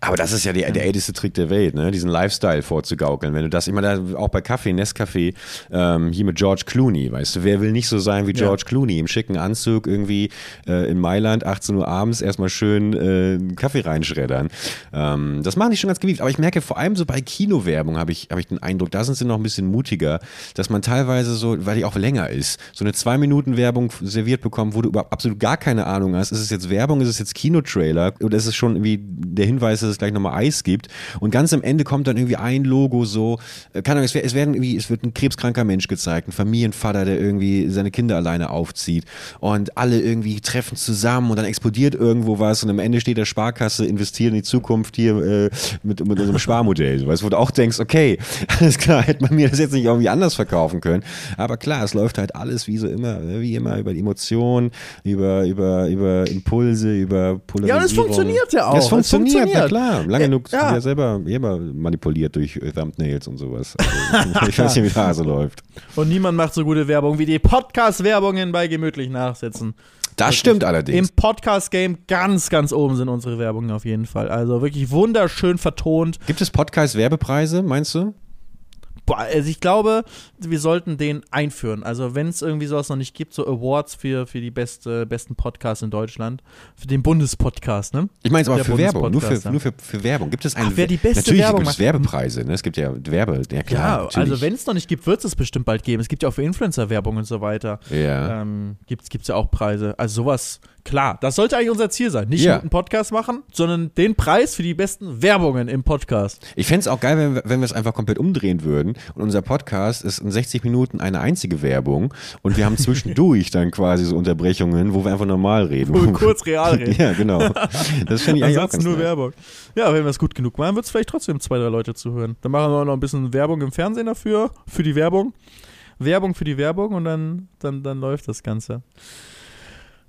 S1: Aber das ist ja der, der älteste Trick der Welt, ne? diesen Lifestyle vorzugaukeln. Wenn du das immer da, auch bei Kaffee, Nescafé, ähm, hier mit George Clooney, weißt du, wer will nicht so sein wie
S2: Ja.
S1: George Clooney im schicken Anzug irgendwie äh, in Mailand, 18 Uhr abends erstmal schön äh, Kaffee reinschreddern. Ähm, das machen die schon ganz gewieft. Aber ich merke vor allem so bei Kinowerbung habe ich, habe ich den Eindruck, da sind sie noch ein bisschen mutiger, dass man teilweise so, weil die auch länger ist, so eine zwei Minuten Werbung serviert bekommt, wo du überhaupt absolut gar keine Ahnung hast. Ist es jetzt Werbung, ist es jetzt Kinotrailer oder ist es schon irgendwie der Hinweis weiß, dass es gleich nochmal Eis gibt. Und ganz am Ende kommt dann irgendwie ein Logo so, äh, keine Ahnung, es, es werden irgendwie, es wird ein krebskranker Mensch gezeigt, ein Familienvater, der irgendwie seine Kinder alleine aufzieht und alle irgendwie treffen zusammen und dann explodiert irgendwo was und am Ende steht der Sparkasse, investiert in die Zukunft hier äh, mit, mit unserem Sparmodell. *laughs* Weißt, wo du auch denkst, okay, *laughs* alles klar, hätte man mir das jetzt nicht irgendwie anders verkaufen können. Aber klar, es läuft halt alles wie so immer, ne, wie immer über die Emotionen, über, über, über Impulse, über Polarisierung.
S2: Ja, und es funktioniert ja auch.
S1: Es
S2: Es
S1: funktioniert, na
S2: funktioniert.
S1: Klar. Lange
S2: Ja,
S1: genug
S2: ja.
S1: ja. selber, selber manipuliert durch äh, Thumbnails und sowas. Also, *laughs* *laughs* ich weiß nicht, wie da so läuft.
S2: Und niemand macht so gute Werbung wie die Podcast-Werbungen bei gemütlich nachsitzen.
S1: Das stimmt allerdings.
S2: Im Podcast-Game ganz, ganz oben sind unsere Werbungen auf jeden Fall. Also wirklich wunderschön vertont.
S1: Gibt es Podcast-Werbepreise, meinst du?
S2: Boah, also ich glaube, wir sollten den einführen. Also wenn es irgendwie sowas noch nicht gibt, so Awards für, für die beste, besten Podcasts in Deutschland, für den Bundespodcast, ne?
S1: Ich meine es aber für Werbung, nur für, nur für, für Werbung. Gibt es einen
S2: Ach, wer die beste
S1: Natürlich
S2: Werbung
S1: gibt es. Werbepreise, ne? Es gibt ja Werbe, ja klar.
S2: Ja, also wenn es noch nicht gibt, wird es es bestimmt bald geben. Es gibt ja auch für Influencer-Werbung und so weiter.
S1: Ja.
S2: Ähm, gibt es ja auch Preise. Also sowas, klar, das sollte eigentlich unser Ziel sein. Nicht
S1: Ja.
S2: einen Podcast machen, sondern den Preis für die besten Werbungen im Podcast.
S1: Ich fände es auch geil, wenn, wir- wenn wir es einfach komplett umdrehen würden. Und unser Podcast ist in 60 Minuten eine einzige Werbung. Und wir haben zwischendurch *laughs* dann quasi so Unterbrechungen, wo wir einfach normal reden.
S2: Wo wir kurz real *laughs* reden.
S1: ja, genau. Das finde ich eigentlich auch ganz
S2: nur
S1: nice.
S2: Werbung. Ja, wenn wir es gut genug machen, wird es vielleicht trotzdem zwei, drei Leute zuhören. Dann machen wir noch ein bisschen Werbung im Fernsehen dafür, für die Werbung. Werbung für die Werbung und dann, dann, dann läuft das Ganze.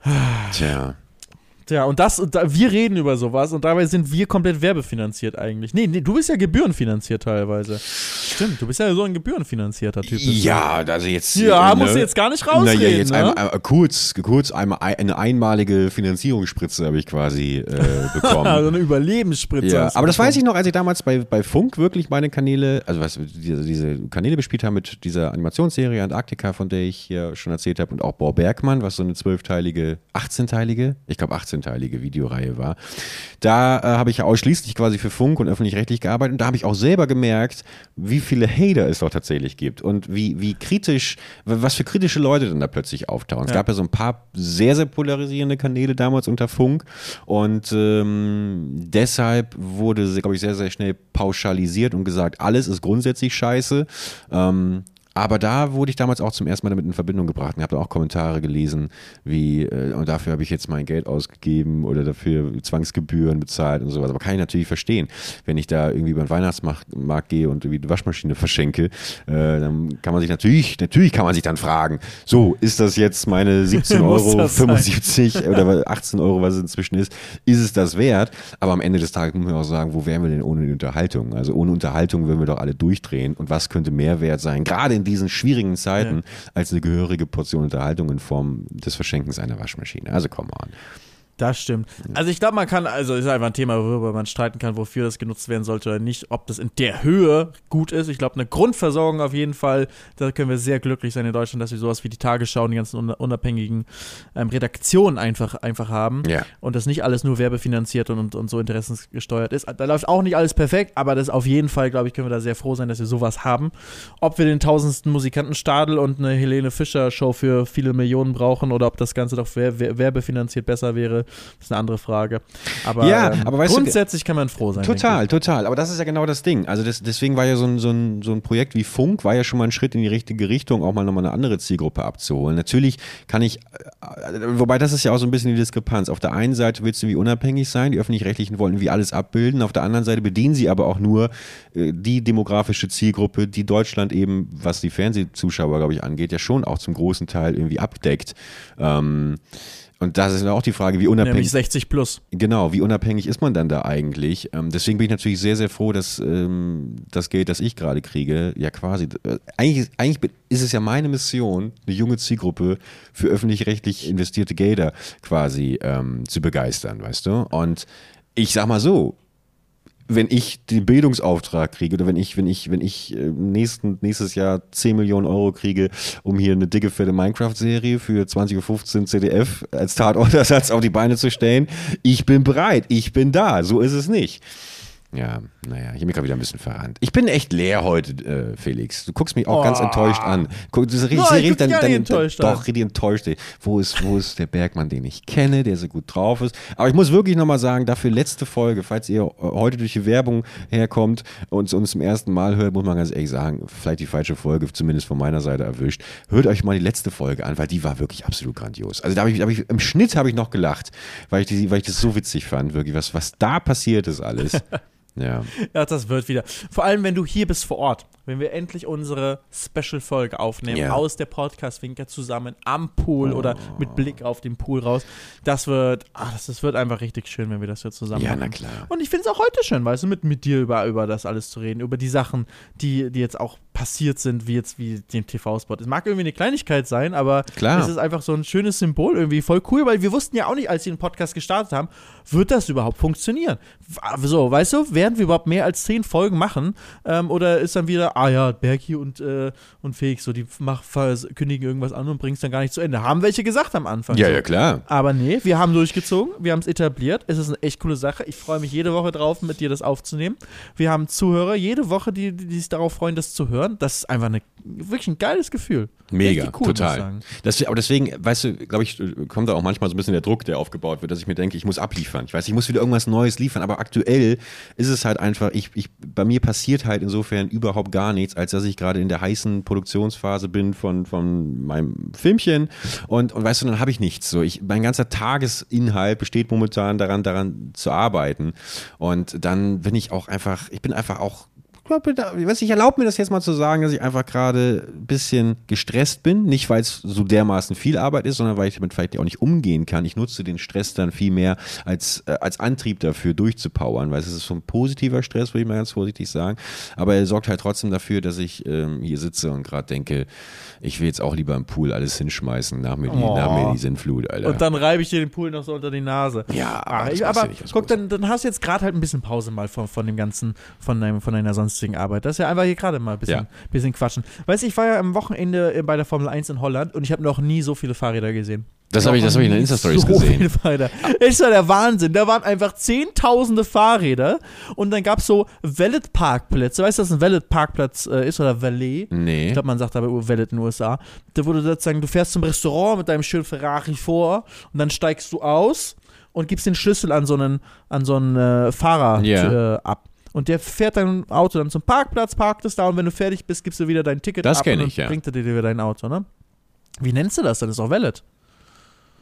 S2: *sighs*
S1: Tja.
S2: Tja, und das, und da, wir reden über sowas und dabei sind wir komplett werbefinanziert eigentlich. Nee, nee, du bist ja gebührenfinanziert teilweise. Stimmt, du bist ja so ein gebührenfinanzierter Typ.
S1: Ja, also jetzt.
S2: Ja,
S1: äh,
S2: musst du
S1: ne?
S2: jetzt gar nicht rausreden.
S1: Naja, jetzt
S2: ne?
S1: einmal, einmal kurz, kurz einmal ein- eine einmalige Finanzierungsspritze habe ich quasi äh, *laughs* bekommen.
S2: so eine Überlebensspritze.
S1: Ja, aber das weiß ich noch, als ich damals bei, bei Funk wirklich meine Kanäle, also was, diese, diese Kanäle bespielt habe mit dieser Animationsserie Antarktika, von der ich hier schon erzählt habe, und auch Bohr Bergmann, was so eine zwölfteilige, 18-teilige, ich glaube 18-teilige Videoreihe war. Da äh, habe ich ja ausschließlich quasi für Funk und öffentlich-rechtlich gearbeitet und da habe ich auch selber gemerkt, wie viele Hater es doch tatsächlich gibt und wie, wie kritisch, was für kritische Leute dann da plötzlich auftauchen. Es
S2: Ja.
S1: gab ja so ein paar sehr, sehr polarisierende Kanäle damals unter Funk und ähm, deshalb wurde, glaube ich, sehr, sehr schnell pauschalisiert und gesagt, alles ist grundsätzlich scheiße. Ähm, aber da wurde ich damals auch zum ersten Mal damit in Verbindung gebracht und habe auch Kommentare gelesen, wie, äh, und dafür habe ich jetzt mein Geld ausgegeben oder dafür Zwangsgebühren bezahlt und sowas. Aber kann ich natürlich verstehen, wenn ich da irgendwie über den Weihnachtsmarkt Markt gehe und irgendwie die Waschmaschine *laughs* verschenke, äh, dann kann man sich natürlich, natürlich kann man sich dann fragen, so, ist das jetzt meine *laughs* 17
S2: Muss
S1: Euro
S2: das sein?
S1: 75 *laughs* oder 18 Euro, was es inzwischen ist, ist es das wert? Aber am Ende des Tages muss man auch sagen, wo wären wir denn ohne die Unterhaltung? Also ohne Unterhaltung würden wir doch alle durchdrehen. Und was könnte Mehrwert sein, gerade in diesen schwierigen Zeiten, als eine gehörige Portion Unterhaltung in Form des Verschenkens einer Waschmaschine? Also come on.
S2: Das stimmt. Also ich glaube, man kann, also ist einfach ein Thema, worüber man streiten kann, wofür das genutzt werden sollte oder nicht, ob das in der Höhe gut ist. Ich glaube, eine Grundversorgung auf jeden Fall, da können wir sehr glücklich sein in Deutschland, dass wir sowas wie die Tagesschau und die ganzen un- unabhängigen ähm, Redaktionen einfach, einfach haben.
S1: Ja.
S2: Und das nicht alles nur werbefinanziert und, und, und so interessensgesteuert ist. Da läuft auch nicht alles perfekt, aber das auf jeden Fall, glaube ich, können wir da sehr froh sein, dass wir sowas haben. Ob wir den tausendsten Musikantenstadel und eine Helene Fischer Show für viele Millionen brauchen oder ob das Ganze doch wer wer werbefinanziert besser wäre, ist eine andere Frage. Aber,
S1: Ja,
S2: ähm,
S1: aber weißt du,
S2: grundsätzlich kann man froh sein.
S1: Total, total. Aber das ist ja genau das Ding. Also das, deswegen war ja so ein, so, ein, so ein Projekt wie Funk, war ja schon mal ein Schritt in die richtige Richtung, auch mal nochmal eine andere Zielgruppe abzuholen. Natürlich kann ich, äh, wobei das ist ja auch so ein bisschen die Diskrepanz. Auf der einen Seite willst du wie unabhängig sein, die Öffentlich-Rechtlichen wollen wie alles abbilden. Auf der anderen Seite bedienen sie aber auch nur äh, die demografische Zielgruppe, die Deutschland eben, was die Fernsehzuschauer, glaube ich, angeht, ja schon auch zum großen Teil irgendwie abdeckt. Ähm, und das ist ja auch die Frage, wie unabhängig
S2: Nämlich 60 plus.
S1: Genau, wie unabhängig ist man dann da eigentlich? Ähm, deswegen bin ich natürlich sehr, sehr froh, dass ähm, das Geld, das ich gerade kriege, ja quasi, äh, eigentlich, eigentlich ist es ja meine Mission, eine junge Zielgruppe für öffentlich-rechtlich investierte Gelder quasi ähm, zu begeistern, weißt du? Und ich sag mal so, wenn ich den Bildungsauftrag kriege oder wenn ich, wenn ich, wenn ich äh, nächsten, nächstes Jahr 10 Millionen Euro kriege, um hier eine dicke, fette Minecraft-Serie für 20.15 Uhr CDF als Tatortersatz *laughs* auf die Beine zu stellen, ich bin bereit, ich bin da, so ist es nicht. Ja, naja, ich habe mich gerade wieder ein bisschen verrannt. Ich bin echt leer heute, äh, Felix. Du guckst mich auch
S2: Oh.
S1: ganz enttäuscht an. Guck, du,
S2: ich gar nicht enttäuscht.
S1: Doch, richtig enttäuscht. Wo ist, wo ist der Bergmann, den ich kenne, der so gut drauf ist? Aber ich muss wirklich nochmal sagen, dafür letzte Folge, falls ihr äh, heute durch die Werbung herkommt und uns zum ersten Mal hört, muss man ganz ehrlich sagen, vielleicht die falsche Folge, zumindest von meiner Seite erwischt. Hört euch mal die letzte Folge an, weil die war wirklich absolut grandios. Also da habe ich, hab ich, im Schnitt habe ich noch gelacht, weil ich, die, weil ich das so witzig fand, wirklich, was, was da passiert ist alles. *laughs* Ja.
S2: Ja, das wird wieder. Vor allem, wenn du hier bist vor Ort. Wenn wir endlich unsere Special-Folge aufnehmen,
S1: Ja.
S2: aus der Podcast-Winker zusammen am Pool oder mit Blick auf den Pool raus. Das wird, ah, das, das wird einfach richtig schön, wenn wir das hier zusammen
S1: Ja,
S2: machen.
S1: na klar.
S2: Und ich finde es auch heute schön, weißt du, mit, mit dir über, über das alles zu reden, über die Sachen, die, die jetzt auch passiert sind, wie jetzt wie den TV-Spot. Es mag irgendwie eine Kleinigkeit sein, aber
S1: Klar.
S2: es ist einfach so ein schönes Symbol, irgendwie voll cool, weil wir wussten ja auch nicht, als wir den Podcast gestartet haben, wird das überhaupt funktionieren? So, weißt du, werden wir überhaupt mehr als zehn Folgen machen? Ähm, oder ist dann wieder, ah ja, Bergi und, äh, und Felix, so, die mach, kündigen irgendwas an und bringen es dann gar nicht zu Ende. Haben welche gesagt am Anfang.
S1: Ja,
S2: so.
S1: ja, klar.
S2: Aber nee, wir haben durchgezogen, wir haben es etabliert. Es ist eine echt coole Sache. Ich freue mich jede Woche drauf, mit dir das aufzunehmen. Wir haben Zuhörer jede Woche, die, die sich darauf freuen, das zu hören. Das ist einfach eine, wirklich ein geiles Gefühl.
S1: Mega,
S2: cool,
S1: total. Das, aber deswegen, weißt du, glaube ich, kommt da auch manchmal so ein bisschen der Druck, der aufgebaut wird, dass ich mir denke, ich muss abliefern. Ich weiß, ich muss wieder irgendwas Neues liefern, aber aktuell ist es halt einfach, ich, ich, bei mir passiert halt insofern überhaupt gar nichts, als dass ich gerade in der heißen Produktionsphase bin von, von meinem Filmchen und, und weißt du, dann habe ich nichts. So, ich, mein ganzer Tagesinhalt besteht momentan daran, daran zu arbeiten und dann bin ich auch einfach, ich bin einfach auch weiß, ich erlaube mir das jetzt mal zu sagen, dass ich einfach gerade ein bisschen gestresst bin. Nicht, weil es so dermaßen viel Arbeit ist, sondern weil ich damit vielleicht auch nicht umgehen kann. Ich nutze den Stress dann viel mehr als, äh, als Antrieb dafür, durchzupowern, weil es ist so ein positiver Stress, würde ich mal ganz vorsichtig sagen. Aber er sorgt halt trotzdem dafür, dass ich ähm, hier sitze und gerade denke, ich will jetzt auch lieber im Pool alles hinschmeißen, nach mir die,
S2: Oh.
S1: nach mir die Sinnflut, Alter.
S2: Und dann reibe ich dir den Pool noch so unter die Nase.
S1: Ja, aber das
S2: ich, aber
S1: nicht,
S2: guck, dann, dann hast du jetzt gerade halt ein bisschen Pause mal von, von dem ganzen, von, deinem, von deiner sonstigen Arbeit. Das ist ja einfach hier gerade mal ein bisschen,
S1: Ja.
S2: bisschen quatschen. Weißt du, ich war ja am Wochenende äh, bei der Formel 1 in Holland und ich habe noch nie so viele Fahrräder gesehen.
S1: Das habe ich, das hab ich in den Insta-Stories
S2: so
S1: gesehen.
S2: Fahrräder. Das war der Wahnsinn. Da waren einfach zehntausende Fahrräder und dann gab es so Valet-Parkplätze. Weißt du, was ein Valet-Parkplatz äh, ist oder Valet?
S1: Nee.
S2: Ich glaube, man sagt aber Valet in den USA. Da wurde sozusagen, du fährst zum Restaurant mit deinem schönen Ferrari vor und dann steigst du aus und gibst den Schlüssel an so einen, an so einen äh, Fahrer
S1: Ja.
S2: äh, ab. Und der fährt dein Auto dann zum Parkplatz, parkt es da und wenn du fertig bist, gibst du wieder dein Ticket
S1: Das
S2: ab
S1: kenn
S2: und
S1: ich, ja.
S2: dann bringt er dir wieder dein Auto, ne? Wie nennst du das? Das ist auch Valet.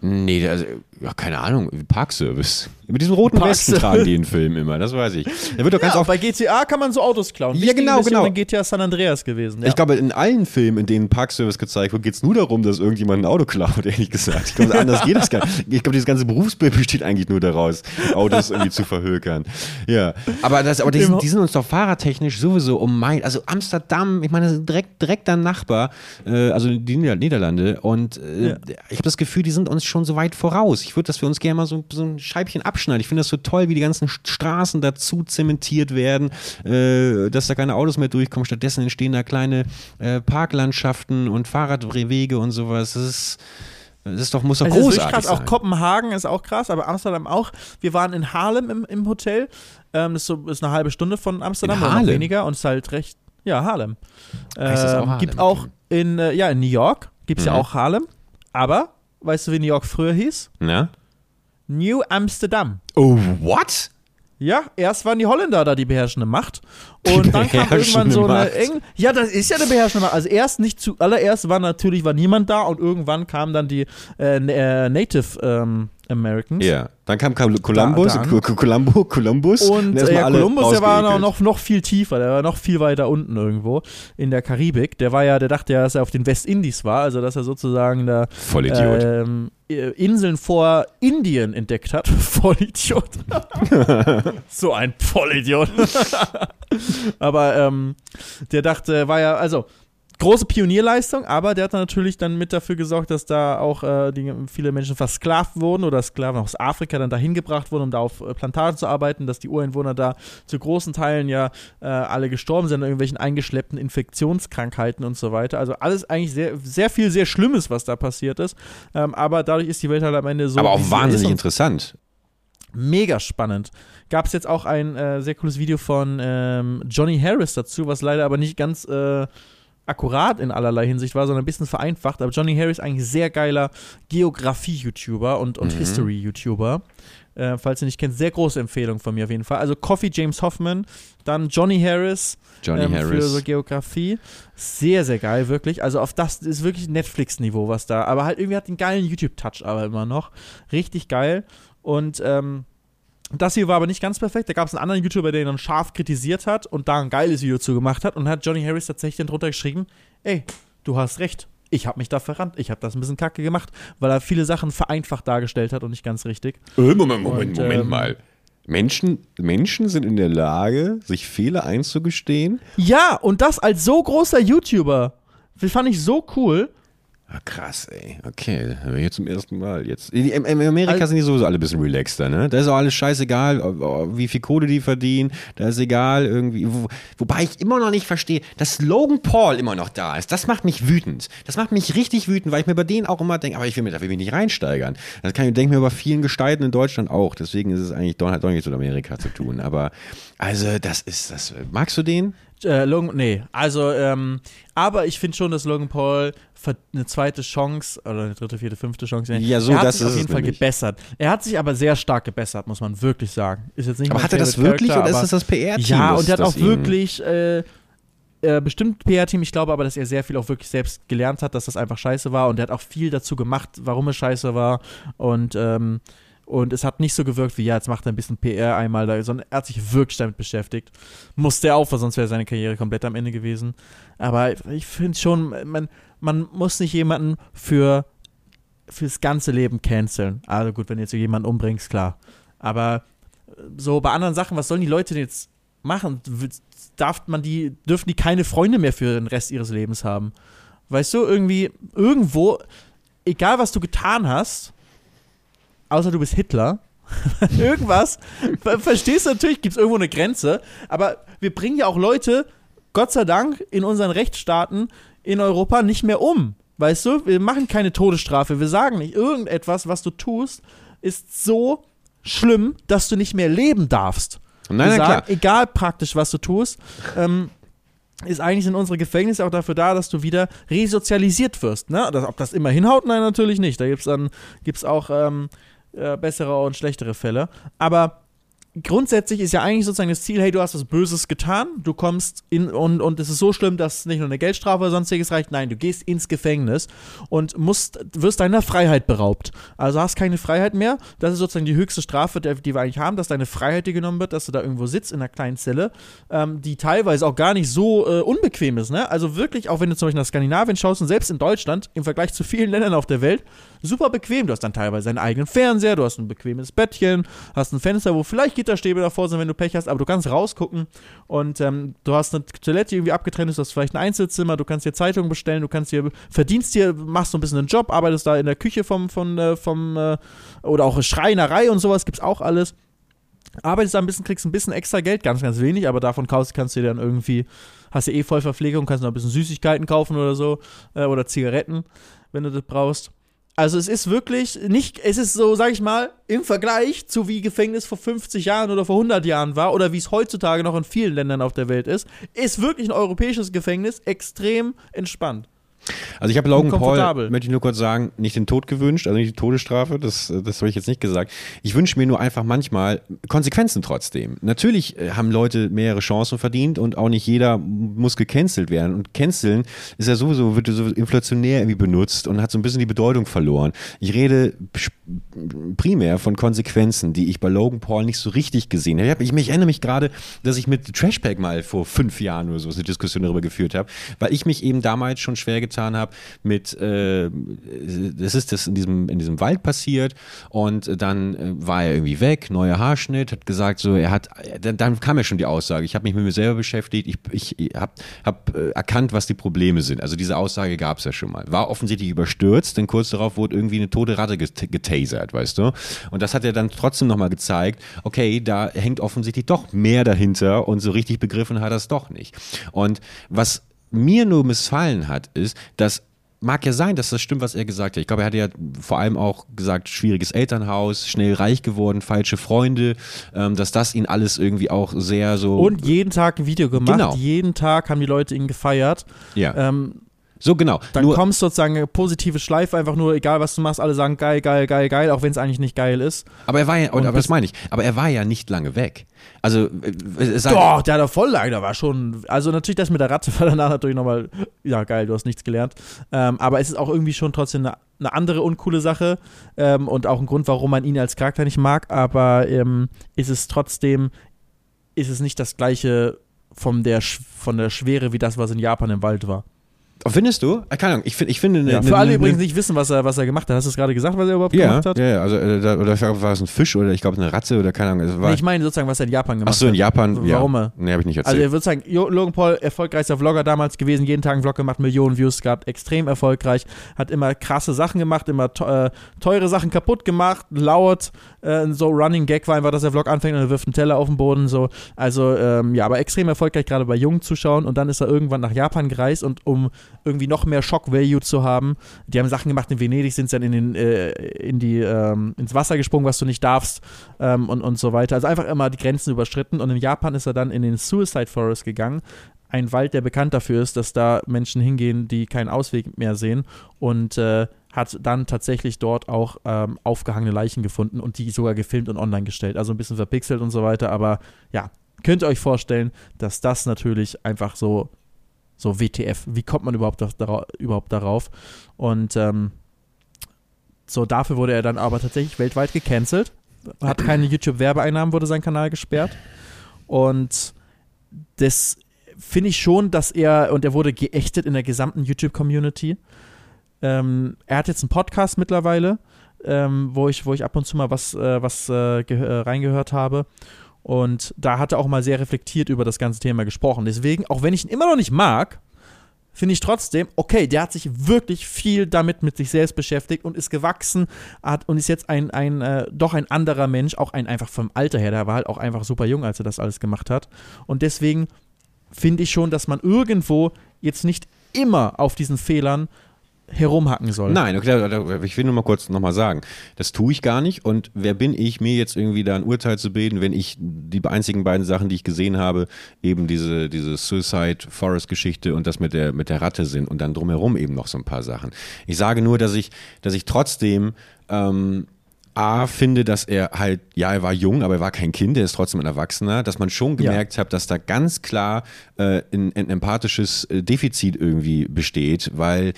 S1: Nee, also, ja, keine Ahnung, Parkservice. Mit diesem roten Westen
S2: Parkservice.
S1: tragen die in Filmen immer, das weiß ich. Da wird doch ganz
S2: Ja,
S1: oft
S2: bei GTA kann man so Autos klauen.
S1: Ja, genau, genau.
S2: in GTA San Andreas gewesen. Ja.
S1: Ich glaube, in allen Filmen, in denen Parkservice gezeigt wird, geht es nur darum, dass irgendjemand ein Auto klaut, *laughs* ehrlich gesagt. Ich glaube, anders geht das gar nicht. Ich glaube, dieses ganze Berufsbild besteht eigentlich nur daraus, Autos irgendwie zu verhökern. Ja. Aber, das, aber die, sind, die sind uns doch fahrertechnisch sowieso um mein. Also Amsterdam, ich meine, das ist direkt, direkt dein Nachbar, äh, also die Nieder Niederlande. Und äh,
S2: Ja.
S1: ich habe das Gefühl, die sind uns schon so weit voraus. Ich würde, dass wir uns gerne mal so, so ein Scheibchen abschneiden. Ich finde das so toll, wie die ganzen Straßen dazu zementiert werden, äh, dass da keine Autos mehr durchkommen. Stattdessen entstehen da kleine äh, Parklandschaften und Fahrradwege und sowas. Das ist, das ist doch, muss doch
S2: Es wirklich
S1: großartig
S2: krass. Auch
S1: sein.
S2: Kopenhagen ist auch krass, aber Amsterdam auch. Wir waren in Haarlem im, im Hotel. Ähm, das ist, so, ist eine halbe Stunde von Amsterdam
S1: In
S2: oder noch weniger und ist halt recht. Ja, Haarlem.
S1: Heißt das auch
S2: Ähm,
S1: Haarlem?
S2: Gibt auch in, äh, ja, in New York gibt es ja
S1: Mhm.
S2: auch Haarlem. Aber, weißt du, wie New York früher hieß?
S1: Na?
S2: New Amsterdam.
S1: Oh, what?
S2: Ja, erst waren die Holländer da die beherrschende Macht und dann kam irgendwann so eine. Eng Ja, das ist ja eine beherrschende Macht. Also erst nicht zuallererst war natürlich war niemand da und irgendwann kamen dann die äh, äh, Native ähm, Americans.
S1: Ja. Dann kam Col- Columbus,
S2: Da-
S1: Columbo, Columbus.
S2: Und äh, ja,
S1: alle
S2: Kolumbus, der war noch, noch, viel tiefer, der war noch viel weiter unten irgendwo in der Karibik. Der war ja, der dachte ja, dass er auf den Westindies war, also dass er sozusagen da
S1: Vollidiot.
S2: ähm, äh, Inseln vor Indien entdeckt hat. *laughs* Vollidiot. *laughs* so ein Vollidiot. *laughs* aber ähm, der dachte, war ja, also große Pionierleistung, aber der hat dann natürlich dann mit dafür gesorgt, dass da auch äh, die, viele Menschen versklavt wurden oder Sklaven aus Afrika dann dahin gebracht wurden, um da auf äh, Plantagen zu arbeiten, dass die Ureinwohner da zu großen Teilen ja äh, alle gestorben sind an irgendwelchen eingeschleppten Infektionskrankheiten und so weiter. Also alles eigentlich sehr, sehr viel, sehr Schlimmes, was da passiert ist. Ähm, aber dadurch ist die Welt halt am Ende so.
S1: Aber auch wahnsinnig interessant.
S2: Mega spannend. Gab es jetzt auch ein äh, sehr cooles Video von ähm, Johnny Harris dazu, was leider aber nicht ganz äh, akkurat in allerlei Hinsicht war, sondern ein bisschen vereinfacht. Aber Johnny Harris eigentlich sehr geiler Geografie-YouTuber und, und
S1: Mhm.
S2: History-YouTuber. Äh, falls ihr nicht kennt, sehr große Empfehlung von mir auf jeden Fall. Also Coffee James Hoffman, dann Johnny Harris,
S1: Johnny
S2: ähm, für
S1: Harris.
S2: so Geografie. Sehr, sehr geil, wirklich. Also auf das ist wirklich Netflix-Niveau, was da. Aber halt irgendwie hat den geilen YouTube-Touch aber immer noch. Richtig geil. Und ähm, das hier war aber nicht ganz perfekt. Da gab es einen anderen YouTuber, der ihn dann scharf kritisiert hat und da ein geiles Video zu gemacht hat und hat Johnny Harris tatsächlich dann drunter geschrieben, ey, du hast recht. Ich habe mich da verrannt. Ich habe das ein bisschen kacke gemacht, weil er viele Sachen vereinfacht dargestellt hat und nicht ganz richtig.
S1: Äh, Moment, Moment,
S2: Und,
S1: Moment
S2: ähm,
S1: mal. Menschen, Menschen sind in der Lage, sich Fehler einzugestehen.
S2: Ja, und das als so großer YouTuber. Das fand ich so cool.
S1: Ah, krass, ey. Okay, jetzt zum ersten Mal. Jetzt. In, in Amerika
S2: Also-
S1: sind die sowieso alle ein bisschen relaxter, ne? Da ist auch alles scheißegal, wie viel Kohle die verdienen. Da ist egal irgendwie. Wo, wobei ich immer noch nicht verstehe, dass Logan Paul immer noch da ist. Das macht mich wütend. Das macht mich richtig wütend, weil ich mir bei denen auch immer denke, aber ich will mir da will mich nicht reinsteigern. Das kann ich denke mir bei vielen Gestalten in Deutschland auch. Deswegen ist es eigentlich doch, hat doch nichts mit Amerika zu tun. Aber also, das ist das. Magst du den?
S2: Äh, Logan, nee, also, ähm, aber ich finde schon, dass Logan Paul eine zweite Chance oder eine dritte, vierte, fünfte Chance.
S1: Ja, so,
S2: er hat
S1: das
S2: sich auf jeden Fall
S1: nämlich.
S2: gebessert. Er hat sich aber sehr stark gebessert, muss man wirklich sagen. Ist jetzt nicht
S1: Aber hat er das wirklich oder ist das das PR-Team?
S2: Ja, und er hat auch wirklich äh, äh, bestimmt PR-Team. Ich glaube aber, dass er sehr viel auch wirklich selbst gelernt hat, dass das einfach scheiße war. Und er hat auch viel dazu gemacht, warum es scheiße war. Und, ähm, und es hat nicht so gewirkt wie, ja, jetzt macht er ein bisschen PR einmal da, sondern er hat sich wirklich damit beschäftigt. Musste er auch, weil sonst wäre seine Karriere komplett am Ende gewesen. Aber ich finde schon, man, man muss nicht jemanden für fürs ganze Leben canceln. Also gut, wenn du jetzt jemanden umbringst, klar. Aber so bei anderen Sachen, was sollen die Leute denn jetzt machen? Darf man die, dürfen die keine Freunde mehr für den Rest ihres Lebens haben? Weißt du, irgendwie, irgendwo, egal was du getan hast, außer du bist Hitler, *laughs* irgendwas, ver verstehst du, natürlich gibt es irgendwo eine Grenze, aber wir bringen ja auch Leute, Gott sei Dank, in unseren Rechtsstaaten in Europa nicht mehr um. Weißt du, wir machen keine Todesstrafe, wir sagen nicht, irgendetwas, was du tust, ist so schlimm, dass du nicht mehr leben darfst.
S1: Nein,
S2: wir sagen,
S1: klar.
S2: egal praktisch, was du tust, ähm, ist eigentlich sind unsere Gefängnisse auch dafür da, dass du wieder resozialisiert wirst. Ne? Ob das immer hinhaut? Nein, natürlich nicht. Da gibt es dann gibt's auch ähm, äh, bessere und schlechtere Fälle. Aber grundsätzlich ist ja eigentlich sozusagen das Ziel, hey, du hast was Böses getan, du kommst in und, und es ist so schlimm, dass nicht nur eine Geldstrafe oder sonstiges reicht, nein, du gehst ins Gefängnis und musst, wirst deiner Freiheit beraubt. Also hast keine Freiheit mehr. Das ist sozusagen die höchste Strafe, die wir eigentlich haben, dass deine Freiheit dir genommen wird, dass du da irgendwo sitzt in einer kleinen Zelle, ähm, die teilweise auch gar nicht so äh, unbequem ist. Ne? Also wirklich, auch wenn du zum Beispiel nach Skandinavien schaust und selbst in Deutschland, im Vergleich zu vielen Ländern auf der Welt, super bequem. Du hast dann teilweise deinen eigenen Fernseher, du hast ein bequemes Bettchen, hast ein Fenster, wo vielleicht Gitterstäbe davor sind, wenn du Pech hast, aber du kannst rausgucken und ähm, du hast eine Toilette, irgendwie abgetrennt du hast vielleicht ein Einzelzimmer, du kannst dir Zeitungen bestellen, du kannst dir, verdienst dir, machst so ein bisschen einen Job, arbeitest da in der Küche vom, von, äh, vom äh, oder auch Schreinerei und sowas, gibt's auch alles. Arbeitest da ein bisschen, kriegst ein bisschen extra Geld, ganz, ganz wenig, aber davon kaufst, kannst du dir dann irgendwie, hast du eh Vollverpflegung, kannst noch ein bisschen Süßigkeiten kaufen oder so, äh, oder Zigaretten, wenn du das brauchst. Also es ist wirklich nicht, es ist so, sag ich mal, im Vergleich zu wie Gefängnis vor 50 Jahren oder vor 100 Jahren war oder wie es heutzutage noch in vielen Ländern auf der Welt ist, ist wirklich ein europäisches Gefängnis extrem entspannt.
S1: Also ich habe Logan Paul, möchte ich nur kurz sagen, nicht den Tod gewünscht, also nicht die Todesstrafe, das, das habe ich jetzt nicht gesagt. Ich wünsche mir nur einfach manchmal Konsequenzen trotzdem. Natürlich äh, haben Leute mehrere Chancen verdient und auch nicht jeder muss gecancelt werden. Und canceln ist ja sowieso, wird so inflationär irgendwie benutzt und hat so ein bisschen die Bedeutung verloren. Ich rede primär von Konsequenzen, die ich bei Logan Paul nicht so richtig gesehen habe. Ich, ich erinnere mich gerade, dass ich mit Trashpack mal vor fünf Jahren oder so eine Diskussion darüber geführt habe, weil ich mich eben damals schon schwer getan habe mit, äh, das ist das in diesem, in diesem Wald passiert und dann äh, war er irgendwie weg, neuer Haarschnitt, hat gesagt so, er hat, dann, dann kam ja schon die Aussage, ich habe mich mit mir selber beschäftigt, ich, ich habe hab, äh, erkannt, was die Probleme sind. Also diese Aussage gab es ja schon mal. War offensichtlich überstürzt, denn kurz darauf wurde irgendwie eine tote Ratte get getasert, weißt du? Und das hat er dann trotzdem nochmal gezeigt, okay, da hängt offensichtlich doch mehr dahinter und so richtig begriffen hat er es doch nicht. Und was mir nur missfallen hat, ist, dass mag ja sein, dass das stimmt, was er gesagt hat. Ich glaube, er hatte ja vor allem auch gesagt, schwieriges Elternhaus, schnell reich geworden, falsche Freunde, ähm, dass das ihn alles irgendwie auch sehr so.
S2: Und jeden Tag ein Video gemacht.
S1: Genau.
S2: Jeden Tag haben die Leute ihn gefeiert.
S1: ja,
S2: Ähm,
S1: so genau.
S2: dann
S1: Nur,
S2: kommst sozusagen eine positive Schleife, einfach nur, egal was du machst, alle sagen geil, geil, geil, geil, auch wenn es eigentlich nicht geil ist.
S1: aber er war ja,
S2: Und
S1: aber das meine ich, aber er war ja nicht lange weg. Also, äh, es sei-
S2: Doch, der hat doch voll lange, der war schon. Also natürlich das mit der Ratte *laughs* war danach natürlich nochmal, ja geil, du hast nichts gelernt. Ähm, aber es ist auch irgendwie schon trotzdem eine, eine andere uncoole Sache ähm, und auch ein Grund, warum man ihn als Charakter nicht mag. Aber ähm, ist es trotzdem, ist es nicht das gleiche von der, von der Schwere wie das, was in Japan im Wald war.
S1: Findest du? Äh, Keine Ahnung, ich, find, ich finde. Ne,
S2: Ja, für alle
S1: ne-
S2: übrigens nicht wissen, was er, was er gemacht hat. Hast du es gerade gesagt, was er überhaupt
S1: Ja,
S2: gemacht hat?
S1: ja, ja, also, äh, oder ich glaube, war es ein Fisch oder ich glaube eine Ratze oder keine Ahnung.
S2: Nee, ich meine sozusagen, was er in Japan gemacht
S1: ach so, in
S2: hat.
S1: Japan. Ja.
S2: Warum er?
S1: Nee, habe ich nicht
S2: Also
S1: erzählt.
S2: er würde sagen, Logan Paul, erfolgreichster Vlogger damals gewesen, jeden Tag einen Vlog gemacht, Millionen Views gehabt, extrem erfolgreich, hat immer krasse Sachen gemacht, immer äh, teure Sachen kaputt gemacht, laut, äh, so Running Gag war einfach, dass der Vlog anfängt und er wirft einen Teller auf den Boden, so. Also, ähm, ja, aber extrem erfolgreich, gerade bei jungen Zuschauern und dann ist er irgendwann nach Japan gereist und um irgendwie noch mehr Shock-Value zu haben, die haben Sachen gemacht, in Venedig sind sie dann in, den, äh, in die, ähm, ins Wasser gesprungen, was du nicht darfst ähm, und, und so weiter. Also einfach immer die Grenzen überschritten und in Japan ist er dann in den Suicide Forest gegangen. Ein Wald, der bekannt dafür ist, dass da Menschen hingehen, die keinen Ausweg mehr sehen und äh, hat dann tatsächlich dort auch ähm, aufgehangene Leichen gefunden und die sogar gefilmt und online gestellt. Also ein bisschen verpixelt und so weiter, aber ja, könnt ihr euch vorstellen, dass das natürlich einfach so, so WTF, wie kommt man überhaupt, überhaupt darauf? Und ähm, so dafür wurde er dann aber tatsächlich weltweit gecancelt, hat keine YouTube-Werbeeinnahmen, wurde sein Kanal gesperrt und das finde ich schon, dass er, und er wurde geächtet in der gesamten YouTube-Community. Ähm, er hat jetzt einen Podcast mittlerweile, ähm, wo, ich, wo ich ab und zu mal was, äh, was äh, äh, reingehört habe. Und da hat er auch mal sehr reflektiert über das ganze Thema gesprochen. Deswegen, auch wenn ich ihn immer noch nicht mag, finde ich trotzdem, okay, der hat sich wirklich viel damit mit sich selbst beschäftigt und ist gewachsen hat und ist jetzt ein, ein äh, doch ein anderer Mensch, auch ein einfach vom Alter her, der war halt auch einfach super jung, als er das alles gemacht hat. Und deswegen finde ich schon, dass man irgendwo jetzt nicht immer auf diesen Fehlern herumhacken soll.
S1: Nein, okay, ich will nur mal kurz nochmal sagen, das tue ich gar nicht und wer bin ich, mir jetzt irgendwie da ein Urteil zu bilden, wenn ich die einzigen beiden Sachen, die ich gesehen habe, eben diese, diese Suicide Forest Geschichte und das mit der, mit der Ratte sind und dann drumherum eben noch so ein paar Sachen. Ich sage nur, dass ich, dass ich trotzdem, ähm, A, finde, dass er halt, ja, er war jung, aber er war kein Kind, er ist trotzdem ein Erwachsener, dass man schon
S2: Ja.
S1: gemerkt hat, dass da ganz klar äh, ein, ein empathisches äh, Defizit irgendwie besteht, weil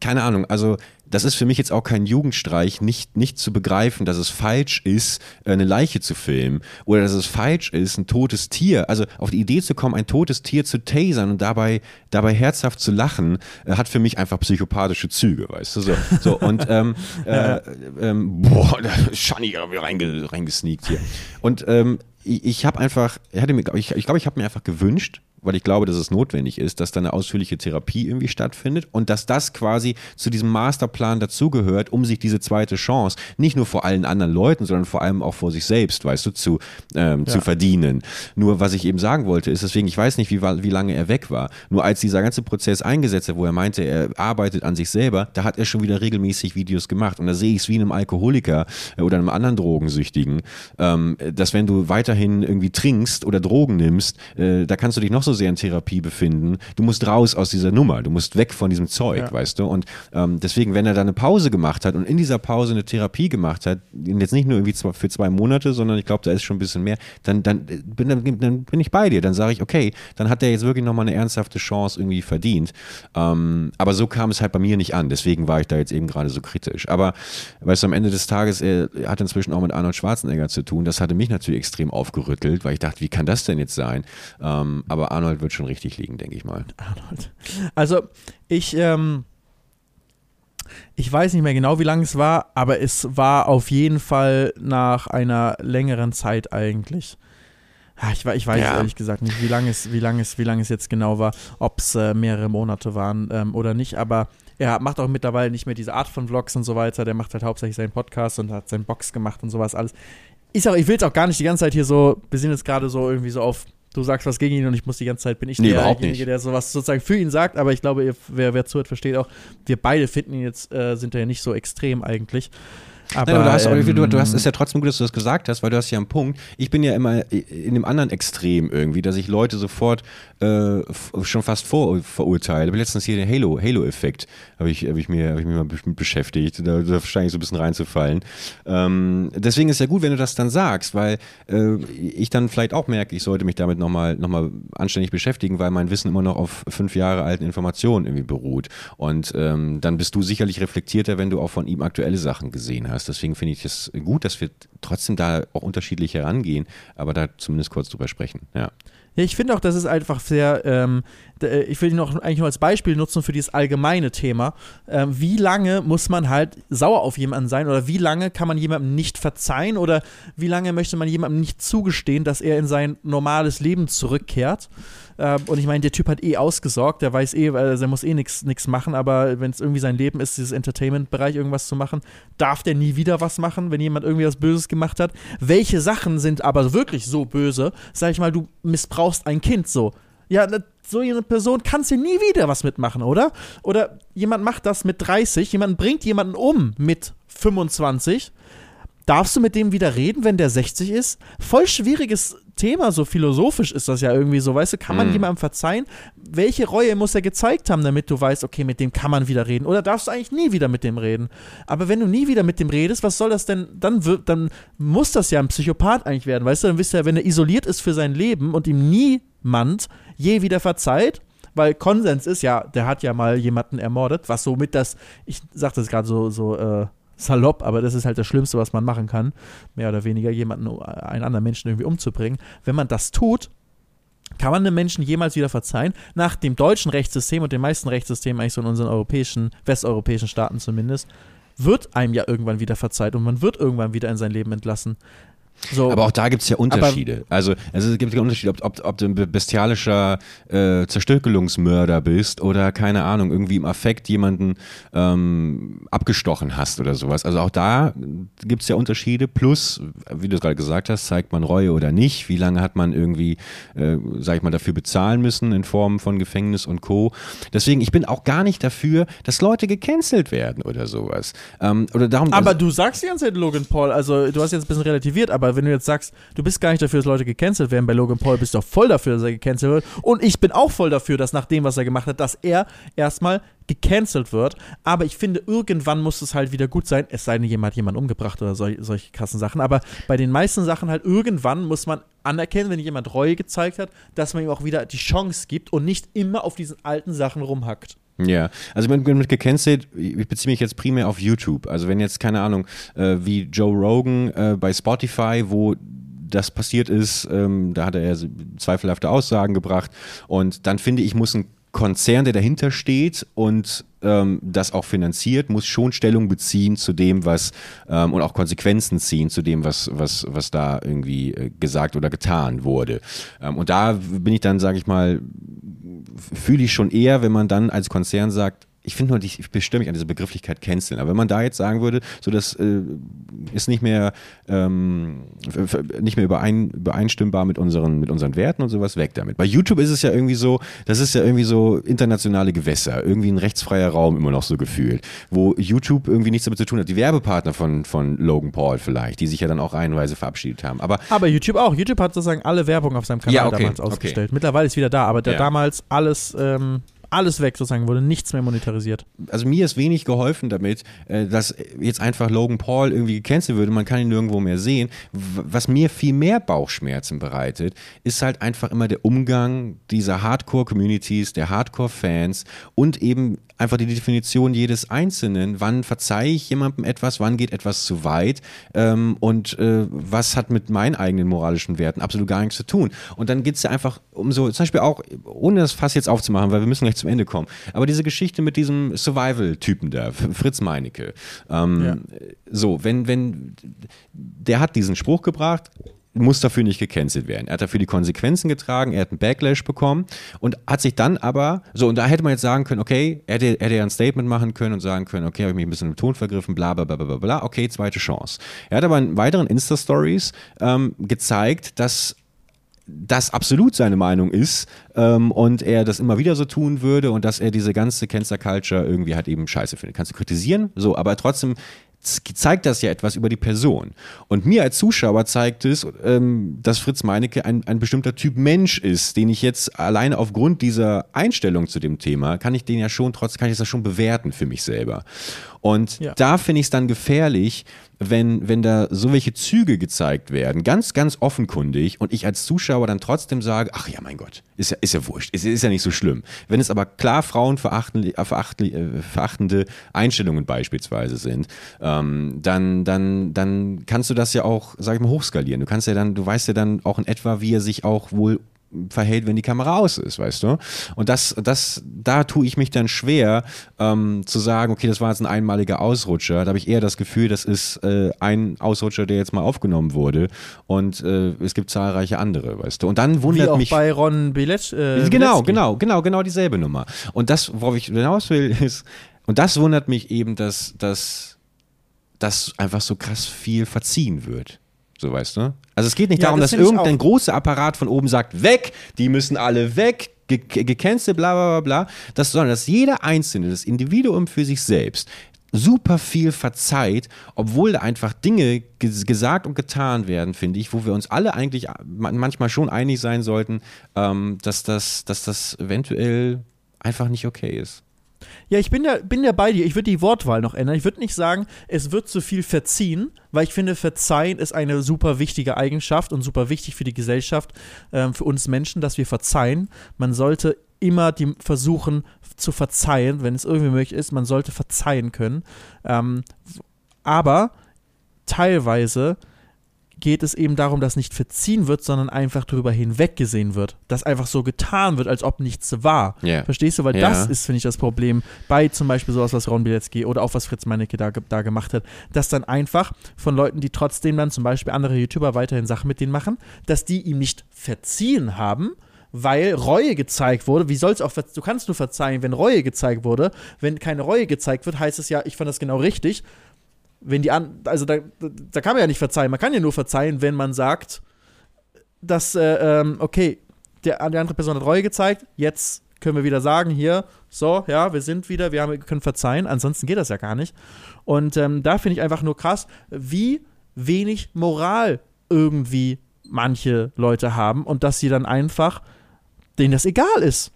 S1: keine Ahnung, also das ist für mich jetzt auch kein Jugendstreich, nicht, nicht zu begreifen, dass es falsch ist, äh, eine Leiche zu filmen oder dass es falsch ist, ein totes Tier, also auf die Idee zu kommen, ein totes Tier zu tasern und dabei, dabei herzhaft zu lachen, äh, hat für mich einfach psychopathische Züge, weißt du, so. so und ähm, *laughs* äh, ähm, boah, da ist Shani reinge, reingesneakt hier. Und ähm, ich, ich habe einfach, ich hatte mir, ich, ich glaube, ich habe mir einfach gewünscht, weil ich glaube, dass es notwendig ist, dass da eine ausführliche Therapie irgendwie stattfindet und dass das quasi zu diesem Masterplan dazugehört, um sich diese zweite Chance nicht nur vor allen anderen Leuten, sondern vor allem auch vor sich selbst, weißt du, zu, ähm, zu verdienen. Nur was ich eben sagen wollte, ist deswegen, ich weiß nicht, wie, wie lange er weg war. Nur als dieser ganze Prozess eingesetzt hat, wo er meinte, er arbeitet an sich selber, da hat er schon wieder regelmäßig Videos gemacht. Und da sehe ich es wie einem Alkoholiker äh, oder einem anderen Drogensüchtigen, ähm, dass wenn du weiterhin irgendwie trinkst oder Drogen nimmst, äh, da kannst du dich noch so sehr in Therapie befinden. Du musst raus aus dieser Nummer, du musst weg von diesem Zeug,
S2: Ja.
S1: weißt du? Und ähm, deswegen, wenn er da eine Pause gemacht hat und in dieser Pause eine Therapie gemacht hat, jetzt nicht nur irgendwie für zwei Monate, sondern ich glaube, da ist schon ein bisschen mehr, dann, dann, äh, bin, dann, dann bin ich bei dir. Dann sage ich, okay, dann hat er jetzt wirklich nochmal eine ernsthafte Chance irgendwie verdient. Ähm, aber so kam es halt bei mir nicht an. Deswegen war ich da jetzt eben gerade so kritisch. Aber weißt du, am Ende des Tages, er hat inzwischen auch mit Arnold Schwarzenegger zu tun. Das hatte mich natürlich extrem aufgerüttelt, weil ich dachte, wie kann das denn jetzt sein? Ähm, aber Arnold wird schon richtig liegen, denke ich mal.
S2: Arnold. Also, ich, ähm, ich weiß nicht mehr genau, wie lange es war, aber es war auf jeden Fall nach einer längeren Zeit eigentlich. Ah, Ich, ich weiß
S1: Ja.
S2: ehrlich gesagt nicht, wie lange es, wie lange es, wie lange es jetzt genau war, ob es äh, mehrere Monate waren ähm, oder nicht, aber er macht auch mittlerweile nicht mehr diese Art von Vlogs und so weiter. Der macht halt hauptsächlich seinen Podcast und hat seinen Box gemacht und sowas alles. Ist auch, ich will es auch gar nicht die ganze Zeit hier so, wir sind jetzt gerade so irgendwie so auf du sagst was gegen ihn und ich muss die ganze Zeit, bin ich
S1: Nee,
S2: derjenige, der sowas sozusagen für ihn sagt, aber ich glaube, ihr, wer, wer zuhört, versteht auch, wir beide finden ihn jetzt, äh, sind ja nicht so extrem eigentlich. Aber,
S1: Nein, aber du hast, aber du, du hast
S2: ähm,
S1: es ja trotzdem gut, dass du das gesagt hast, weil du hast ja einen Punkt. Ich bin ja immer in dem anderen Extrem irgendwie, dass ich Leute sofort äh, schon fast vor, verurteile. Aber letztens hier den Halo, Halo-Effekt habe ich, hab ich, mir- hab ich mich mal mit beschäftigt, da, da wahrscheinlich so ein bisschen reinzufallen. Ähm, deswegen ist ja gut, wenn du das dann sagst, weil äh, ich dann vielleicht auch merke, ich sollte mich damit nochmal noch mal anständig beschäftigen, weil mein Wissen immer noch auf fünf Jahre alten Informationen irgendwie beruht. Und ähm, dann bist du sicherlich reflektierter, wenn du auch von ihm aktuelle Sachen gesehen hast. Deswegen finde ich es gut, dass wir trotzdem da auch unterschiedlich herangehen, aber da zumindest kurz drüber sprechen. Ja.
S2: Ich finde auch, das ist einfach sehr, ähm, äh, ich will ihn noch eigentlich nur als Beispiel nutzen für dieses allgemeine Thema. Ähm, wie lange muss man halt sauer auf jemanden sein oder wie lange kann man jemandem nicht verzeihen oder wie lange möchte man jemandem nicht zugestehen, dass er in sein normales Leben zurückkehrt? Ähm, und ich meine, der Typ hat eh ausgesorgt, der weiß eh, also er muss eh nichts machen, aber wenn es irgendwie sein Leben ist, dieses Entertainment-Bereich irgendwas zu machen, darf der nie wieder was machen, wenn jemand irgendwie was Böses gemacht hat. Welche Sachen sind aber wirklich so böse? Sag ich mal, du missbrauchst ein Kind so. Ja, ne, so eine Person kannst du nie wieder was mitmachen, oder? Oder jemand macht das mit 30, jemand bringt jemanden um mit 25. Darfst du mit dem wieder reden, wenn der 60 ist? Voll schwieriges Thema, so philosophisch ist das ja irgendwie so. Weißt du, kann man
S1: Mhm.
S2: jemandem verzeihen? Welche Reue muss er gezeigt haben, damit du weißt, okay, mit dem kann man wieder reden? Oder darfst du eigentlich nie wieder mit dem reden? Aber wenn du nie wieder mit dem redest, was soll das denn? Dann, wird, dann muss das ja ein Psychopath eigentlich werden, weißt du? Dann wisst ihr ja, wenn er isoliert ist für sein Leben und ihm niemand je wieder verzeiht, weil Konsens ist ja, der hat ja mal jemanden ermordet, was somit das, ich sag das gerade so, so äh, salopp, aber das ist halt das Schlimmste, was man machen kann, mehr oder weniger jemanden, einen anderen Menschen irgendwie umzubringen. Wenn man das tut, kann man einem Menschen jemals wieder verzeihen? Nach dem deutschen Rechtssystem und den meisten Rechtssystemen, eigentlich so in unseren europäischen, westeuropäischen Staaten zumindest, wird einem ja irgendwann wieder verzeiht und man wird irgendwann wieder in sein Leben entlassen. So,
S1: Aber auch da gibt es ja Unterschiede. also, also es gibt ja Unterschiede, ob, ob, ob du ein bestialischer äh, Zerstückelungsmörder bist oder keine Ahnung, irgendwie im Affekt jemanden ähm, abgestochen hast oder sowas. Also auch da gibt es ja Unterschiede. Plus, wie du gerade gesagt hast, zeigt man Reue oder nicht? Wie lange hat man irgendwie, äh, sag ich mal, dafür bezahlen müssen in Form von Gefängnis und Co. Deswegen, ich bin auch gar nicht dafür, dass Leute gecancelt werden oder sowas. Ähm, oder darum,
S2: Aber du sagst die ganze Zeit Logan Paul, also du hast jetzt ein bisschen relativiert, aber wenn du jetzt sagst, du bist gar nicht dafür, dass Leute gecancelt werden, bei Logan Paul bist du doch voll dafür, dass er gecancelt wird. Und ich bin auch voll dafür, dass nach dem, was er gemacht hat, dass er erstmal gecancelt wird. Aber ich finde, irgendwann muss es halt wieder gut sein, es sei denn, jemand hat jemanden umgebracht oder sol solche krassen Sachen. Aber bei den meisten Sachen halt, irgendwann muss man anerkennen, wenn jemand Reue gezeigt hat, dass man ihm auch wieder die Chance gibt und nicht immer auf diesen alten Sachen rumhackt.
S1: Ja, also mit, mit gecancelt, ich beziehe mich jetzt primär auf YouTube. Also wenn jetzt, keine Ahnung, äh, wie Joe Rogan äh, bei Spotify, wo das passiert ist, ähm, da hat er zweifelhafte Aussagen gebracht und dann finde ich, muss ein Konzern, der dahinter steht und ähm, das auch finanziert, muss schon Stellung beziehen zu dem, was ähm, und auch Konsequenzen ziehen zu dem, was, was, was da irgendwie äh, gesagt oder getan wurde. Ähm, und da bin ich dann, sage ich mal, fühle ich schon eher, wenn man dann als Konzern sagt, ich finde nur, ich bestimme mich an diese Begrifflichkeit canceln. Aber wenn man da jetzt sagen würde, so das äh, ist nicht mehr, ähm, nicht mehr überein, übereinstimmbar mit unseren, mit unseren Werten und sowas, weg damit. Bei YouTube ist es ja irgendwie so, das ist ja irgendwie so internationale Gewässer, irgendwie ein rechtsfreier Raum immer noch so gefühlt, wo YouTube irgendwie nichts damit zu tun hat. Die Werbepartner von, von Logan Paul vielleicht, die sich ja dann auch reihenweise verabschiedet haben. Aber
S2: Aber YouTube auch. YouTube hat sozusagen alle Werbung auf seinem Kanal
S1: Ja, okay,
S2: damals
S1: okay.
S2: ausgestellt. Mittlerweile ist wieder da, aber der
S1: Ja.
S2: damals alles, ähm, alles weg sozusagen, wurde nichts mehr monetarisiert.
S1: also mir ist wenig geholfen damit, äh, dass jetzt einfach Logan Paul irgendwie gecancelt würde, man kann ihn nirgendwo mehr sehen. Was mir viel mehr Bauchschmerzen bereitet, ist halt einfach immer der Umgang dieser Hardcore-Communities, der Hardcore-Fans und eben einfach die Definition jedes Einzelnen. Wann verzeihe ich jemandem etwas, wann geht etwas zu weit ähm, und äh, was hat mit meinen eigenen moralischen Werten absolut gar nichts zu tun. Und dann geht es ja einfach um so, zum Beispiel auch, ohne das Fass jetzt aufzumachen, weil wir müssen gleich zum Ende kommen, aber diese Geschichte mit diesem Survival-Typen da, Fritz Meinecke. Ähm,
S2: Ja.
S1: So, wenn, wenn, der hat diesen Spruch gebracht, muss dafür nicht gecancelt werden. Er hat dafür die Konsequenzen getragen, er hat einen Backlash bekommen und hat sich dann aber, so, und da hätte man jetzt sagen können, okay, er hätte, hätte ja ein Statement machen können und sagen können, okay, habe ich mich ein bisschen im Ton vergriffen, bla, bla, bla, bla, bla, bla, okay, zweite Chance. Er hat aber in weiteren Insta-Stories ähm, gezeigt, dass das absolut seine Meinung ist ähm, und er das immer wieder so tun würde und dass er diese ganze Cancer Culture irgendwie halt eben scheiße findet. Kannst du kritisieren, so, aber trotzdem zeigt das ja etwas über die Person. Und mir als Zuschauer zeigt es, ähm, dass Fritz Meinecke ein, ein bestimmter Typ Mensch ist, den ich jetzt alleine aufgrund dieser Einstellung zu dem Thema, kann ich den ja schon, trotzdem kann ich das schon bewerten für mich selber. Und ja. da finde ich es dann gefährlich, wenn, wenn da so welche Züge gezeigt werden, ganz, ganz offenkundig und ich als Zuschauer dann trotzdem sage, ach ja, mein Gott, ist ja, ist ja wurscht, ist, ist ja nicht so schlimm. Wenn es aber klar frauenverachtende äh, äh, Einstellungen beispielsweise sind, ähm, dann, dann, dann kannst du das ja auch, sag ich mal, hochskalieren. Du kannst ja dann, du weißt ja dann auch in etwa, wie er sich auch wohl verhält, wenn die Kamera aus ist, weißt du? Und das, das, da tue ich mich dann schwer, ähm, zu sagen, okay, das war jetzt ein einmaliger Ausrutscher. Da habe ich eher das Gefühl, das ist äh, ein Ausrutscher, der jetzt mal aufgenommen wurde. Und äh, es gibt zahlreiche andere, weißt du? Und dann wundert Wie auch mich.
S2: bei Ron Bilet,
S1: äh, Genau, genau, genau, genau dieselbe Nummer. Und das, worauf ich hinaus will, *laughs* ist, und das wundert mich eben, dass, dass, dass einfach so krass viel verziehen wird. So weißt du? Also es geht nicht ja, darum, das dass irgendein großer Apparat von oben sagt, weg, die müssen alle weg, gecancelt, bla bla bla bla. Das, sondern dass jeder Einzelne, das Individuum für sich selbst, super viel verzeiht, obwohl da einfach Dinge gesagt und getan werden, finde ich, wo wir uns alle eigentlich manchmal schon einig sein sollten, ähm, dass, das, dass das eventuell einfach nicht okay ist.
S2: Ja, ich bin ja, bin ja bei dir. Ich würde die Wortwahl noch ändern. Ich würde nicht sagen, es wird zu viel verziehen, weil ich finde, verzeihen ist eine super wichtige Eigenschaft und super wichtig für die Gesellschaft, äh, für uns Menschen, dass wir verzeihen. Man sollte immer die versuchen zu verzeihen, wenn es irgendwie möglich ist. Man sollte verzeihen können. Ähm, aber teilweise geht es eben darum, dass nicht verziehen wird, sondern einfach darüber hinweggesehen wird. Dass einfach so getan wird, als ob nichts war. Yeah. Verstehst du? Weil yeah. das ist, finde ich, das Problem bei zum Beispiel sowas, was Ron Bilecki oder auch was Fritz Meinecke da, da gemacht hat, dass dann einfach von Leuten, die trotzdem dann zum Beispiel andere YouTuber weiterhin Sachen mit denen machen, dass die ihm nicht verziehen haben, weil Reue gezeigt wurde. Wie soll es auch, du kannst nur verzeihen, wenn Reue gezeigt wurde. Wenn keine Reue gezeigt wird, heißt es ja, ich fand das genau richtig wenn die an, also da, da kann man ja nicht verzeihen. Man kann ja nur verzeihen, wenn man sagt, dass, äh, ähm, okay, der, die andere Person hat Reue gezeigt, jetzt können wir wieder sagen, hier, so, ja, wir sind wieder, wir, haben, können verzeihen, ansonsten geht das ja gar nicht. Und ähm, da finde ich einfach nur krass, wie wenig Moral irgendwie manche Leute haben und dass sie dann einfach, denen das egal ist.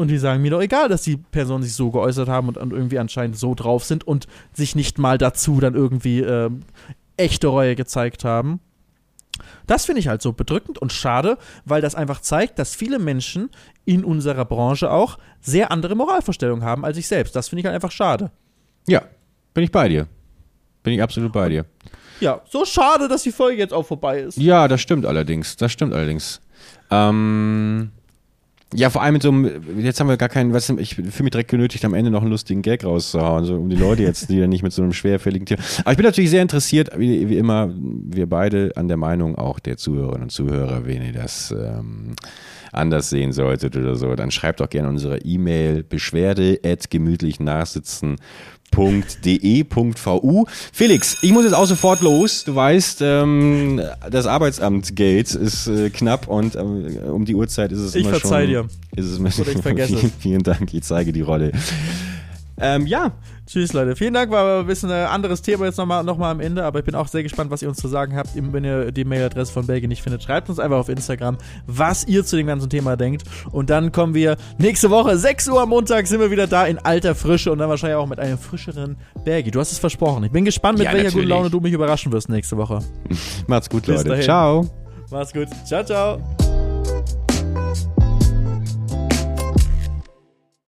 S2: Und die sagen mir doch egal, dass die Personen sich so geäußert haben und, und irgendwie anscheinend so drauf sind und sich nicht mal dazu dann irgendwie äh, echte Reue gezeigt haben. Das finde ich halt so bedrückend und schade, weil das einfach zeigt, dass viele Menschen in unserer Branche auch sehr andere Moralvorstellungen haben als ich selbst. Das finde ich halt einfach schade.
S1: Ja, bin ich bei dir. Bin ich absolut bei dir.
S2: Ja, so schade, dass die Folge jetzt auch vorbei ist.
S1: Ja, das stimmt allerdings. Das stimmt allerdings. Ähm, ja, vor allem mit so einem, jetzt haben wir gar keinen, was ich fühle mich direkt genötigt, am Ende noch einen lustigen Gag rauszuhauen, so um die Leute jetzt, die ja nicht mit so einem schwerfälligen Tier. Aber ich bin natürlich sehr interessiert, wie, wie immer, wir beide an der Meinung auch der Zuhörerinnen und Zuhörer, wenn ihr das ähm, anders sehen solltet oder so, dann schreibt doch gerne unsere E-Mail beschwerde at gemütlich nachsitzen www.de.vu. Felix, ich muss jetzt auch sofort los. Du weißt, ähm, das Arbeitsamt Geld ist äh, knapp und ähm, um die Uhrzeit ist es
S2: ich
S1: immer schon.
S2: Ich verzeih dir.
S1: Ist es Oder ich vergesse vielen, *laughs* vielen Dank, ich zeige die Rolle. Ähm, ja.
S2: Tschüss, Leute. Vielen Dank. War ein bisschen ein anderes Thema jetzt nochmal noch mal am Ende, aber ich bin auch sehr gespannt, was ihr uns zu sagen habt. Wenn ihr die Mailadresse von Belgien nicht findet, schreibt uns einfach auf Instagram, was ihr zu dem ganzen Thema denkt. Und dann kommen wir nächste Woche, 6 Uhr am Montag, sind wir wieder da in alter Frische und dann wahrscheinlich auch mit einem frischeren Belgi. Du hast es versprochen. Ich bin gespannt, mit ja, welcher guten Laune du mich überraschen wirst nächste Woche. *laughs*
S1: Macht's gut, Leute. Ciao.
S2: Macht's gut. Ciao, ciao.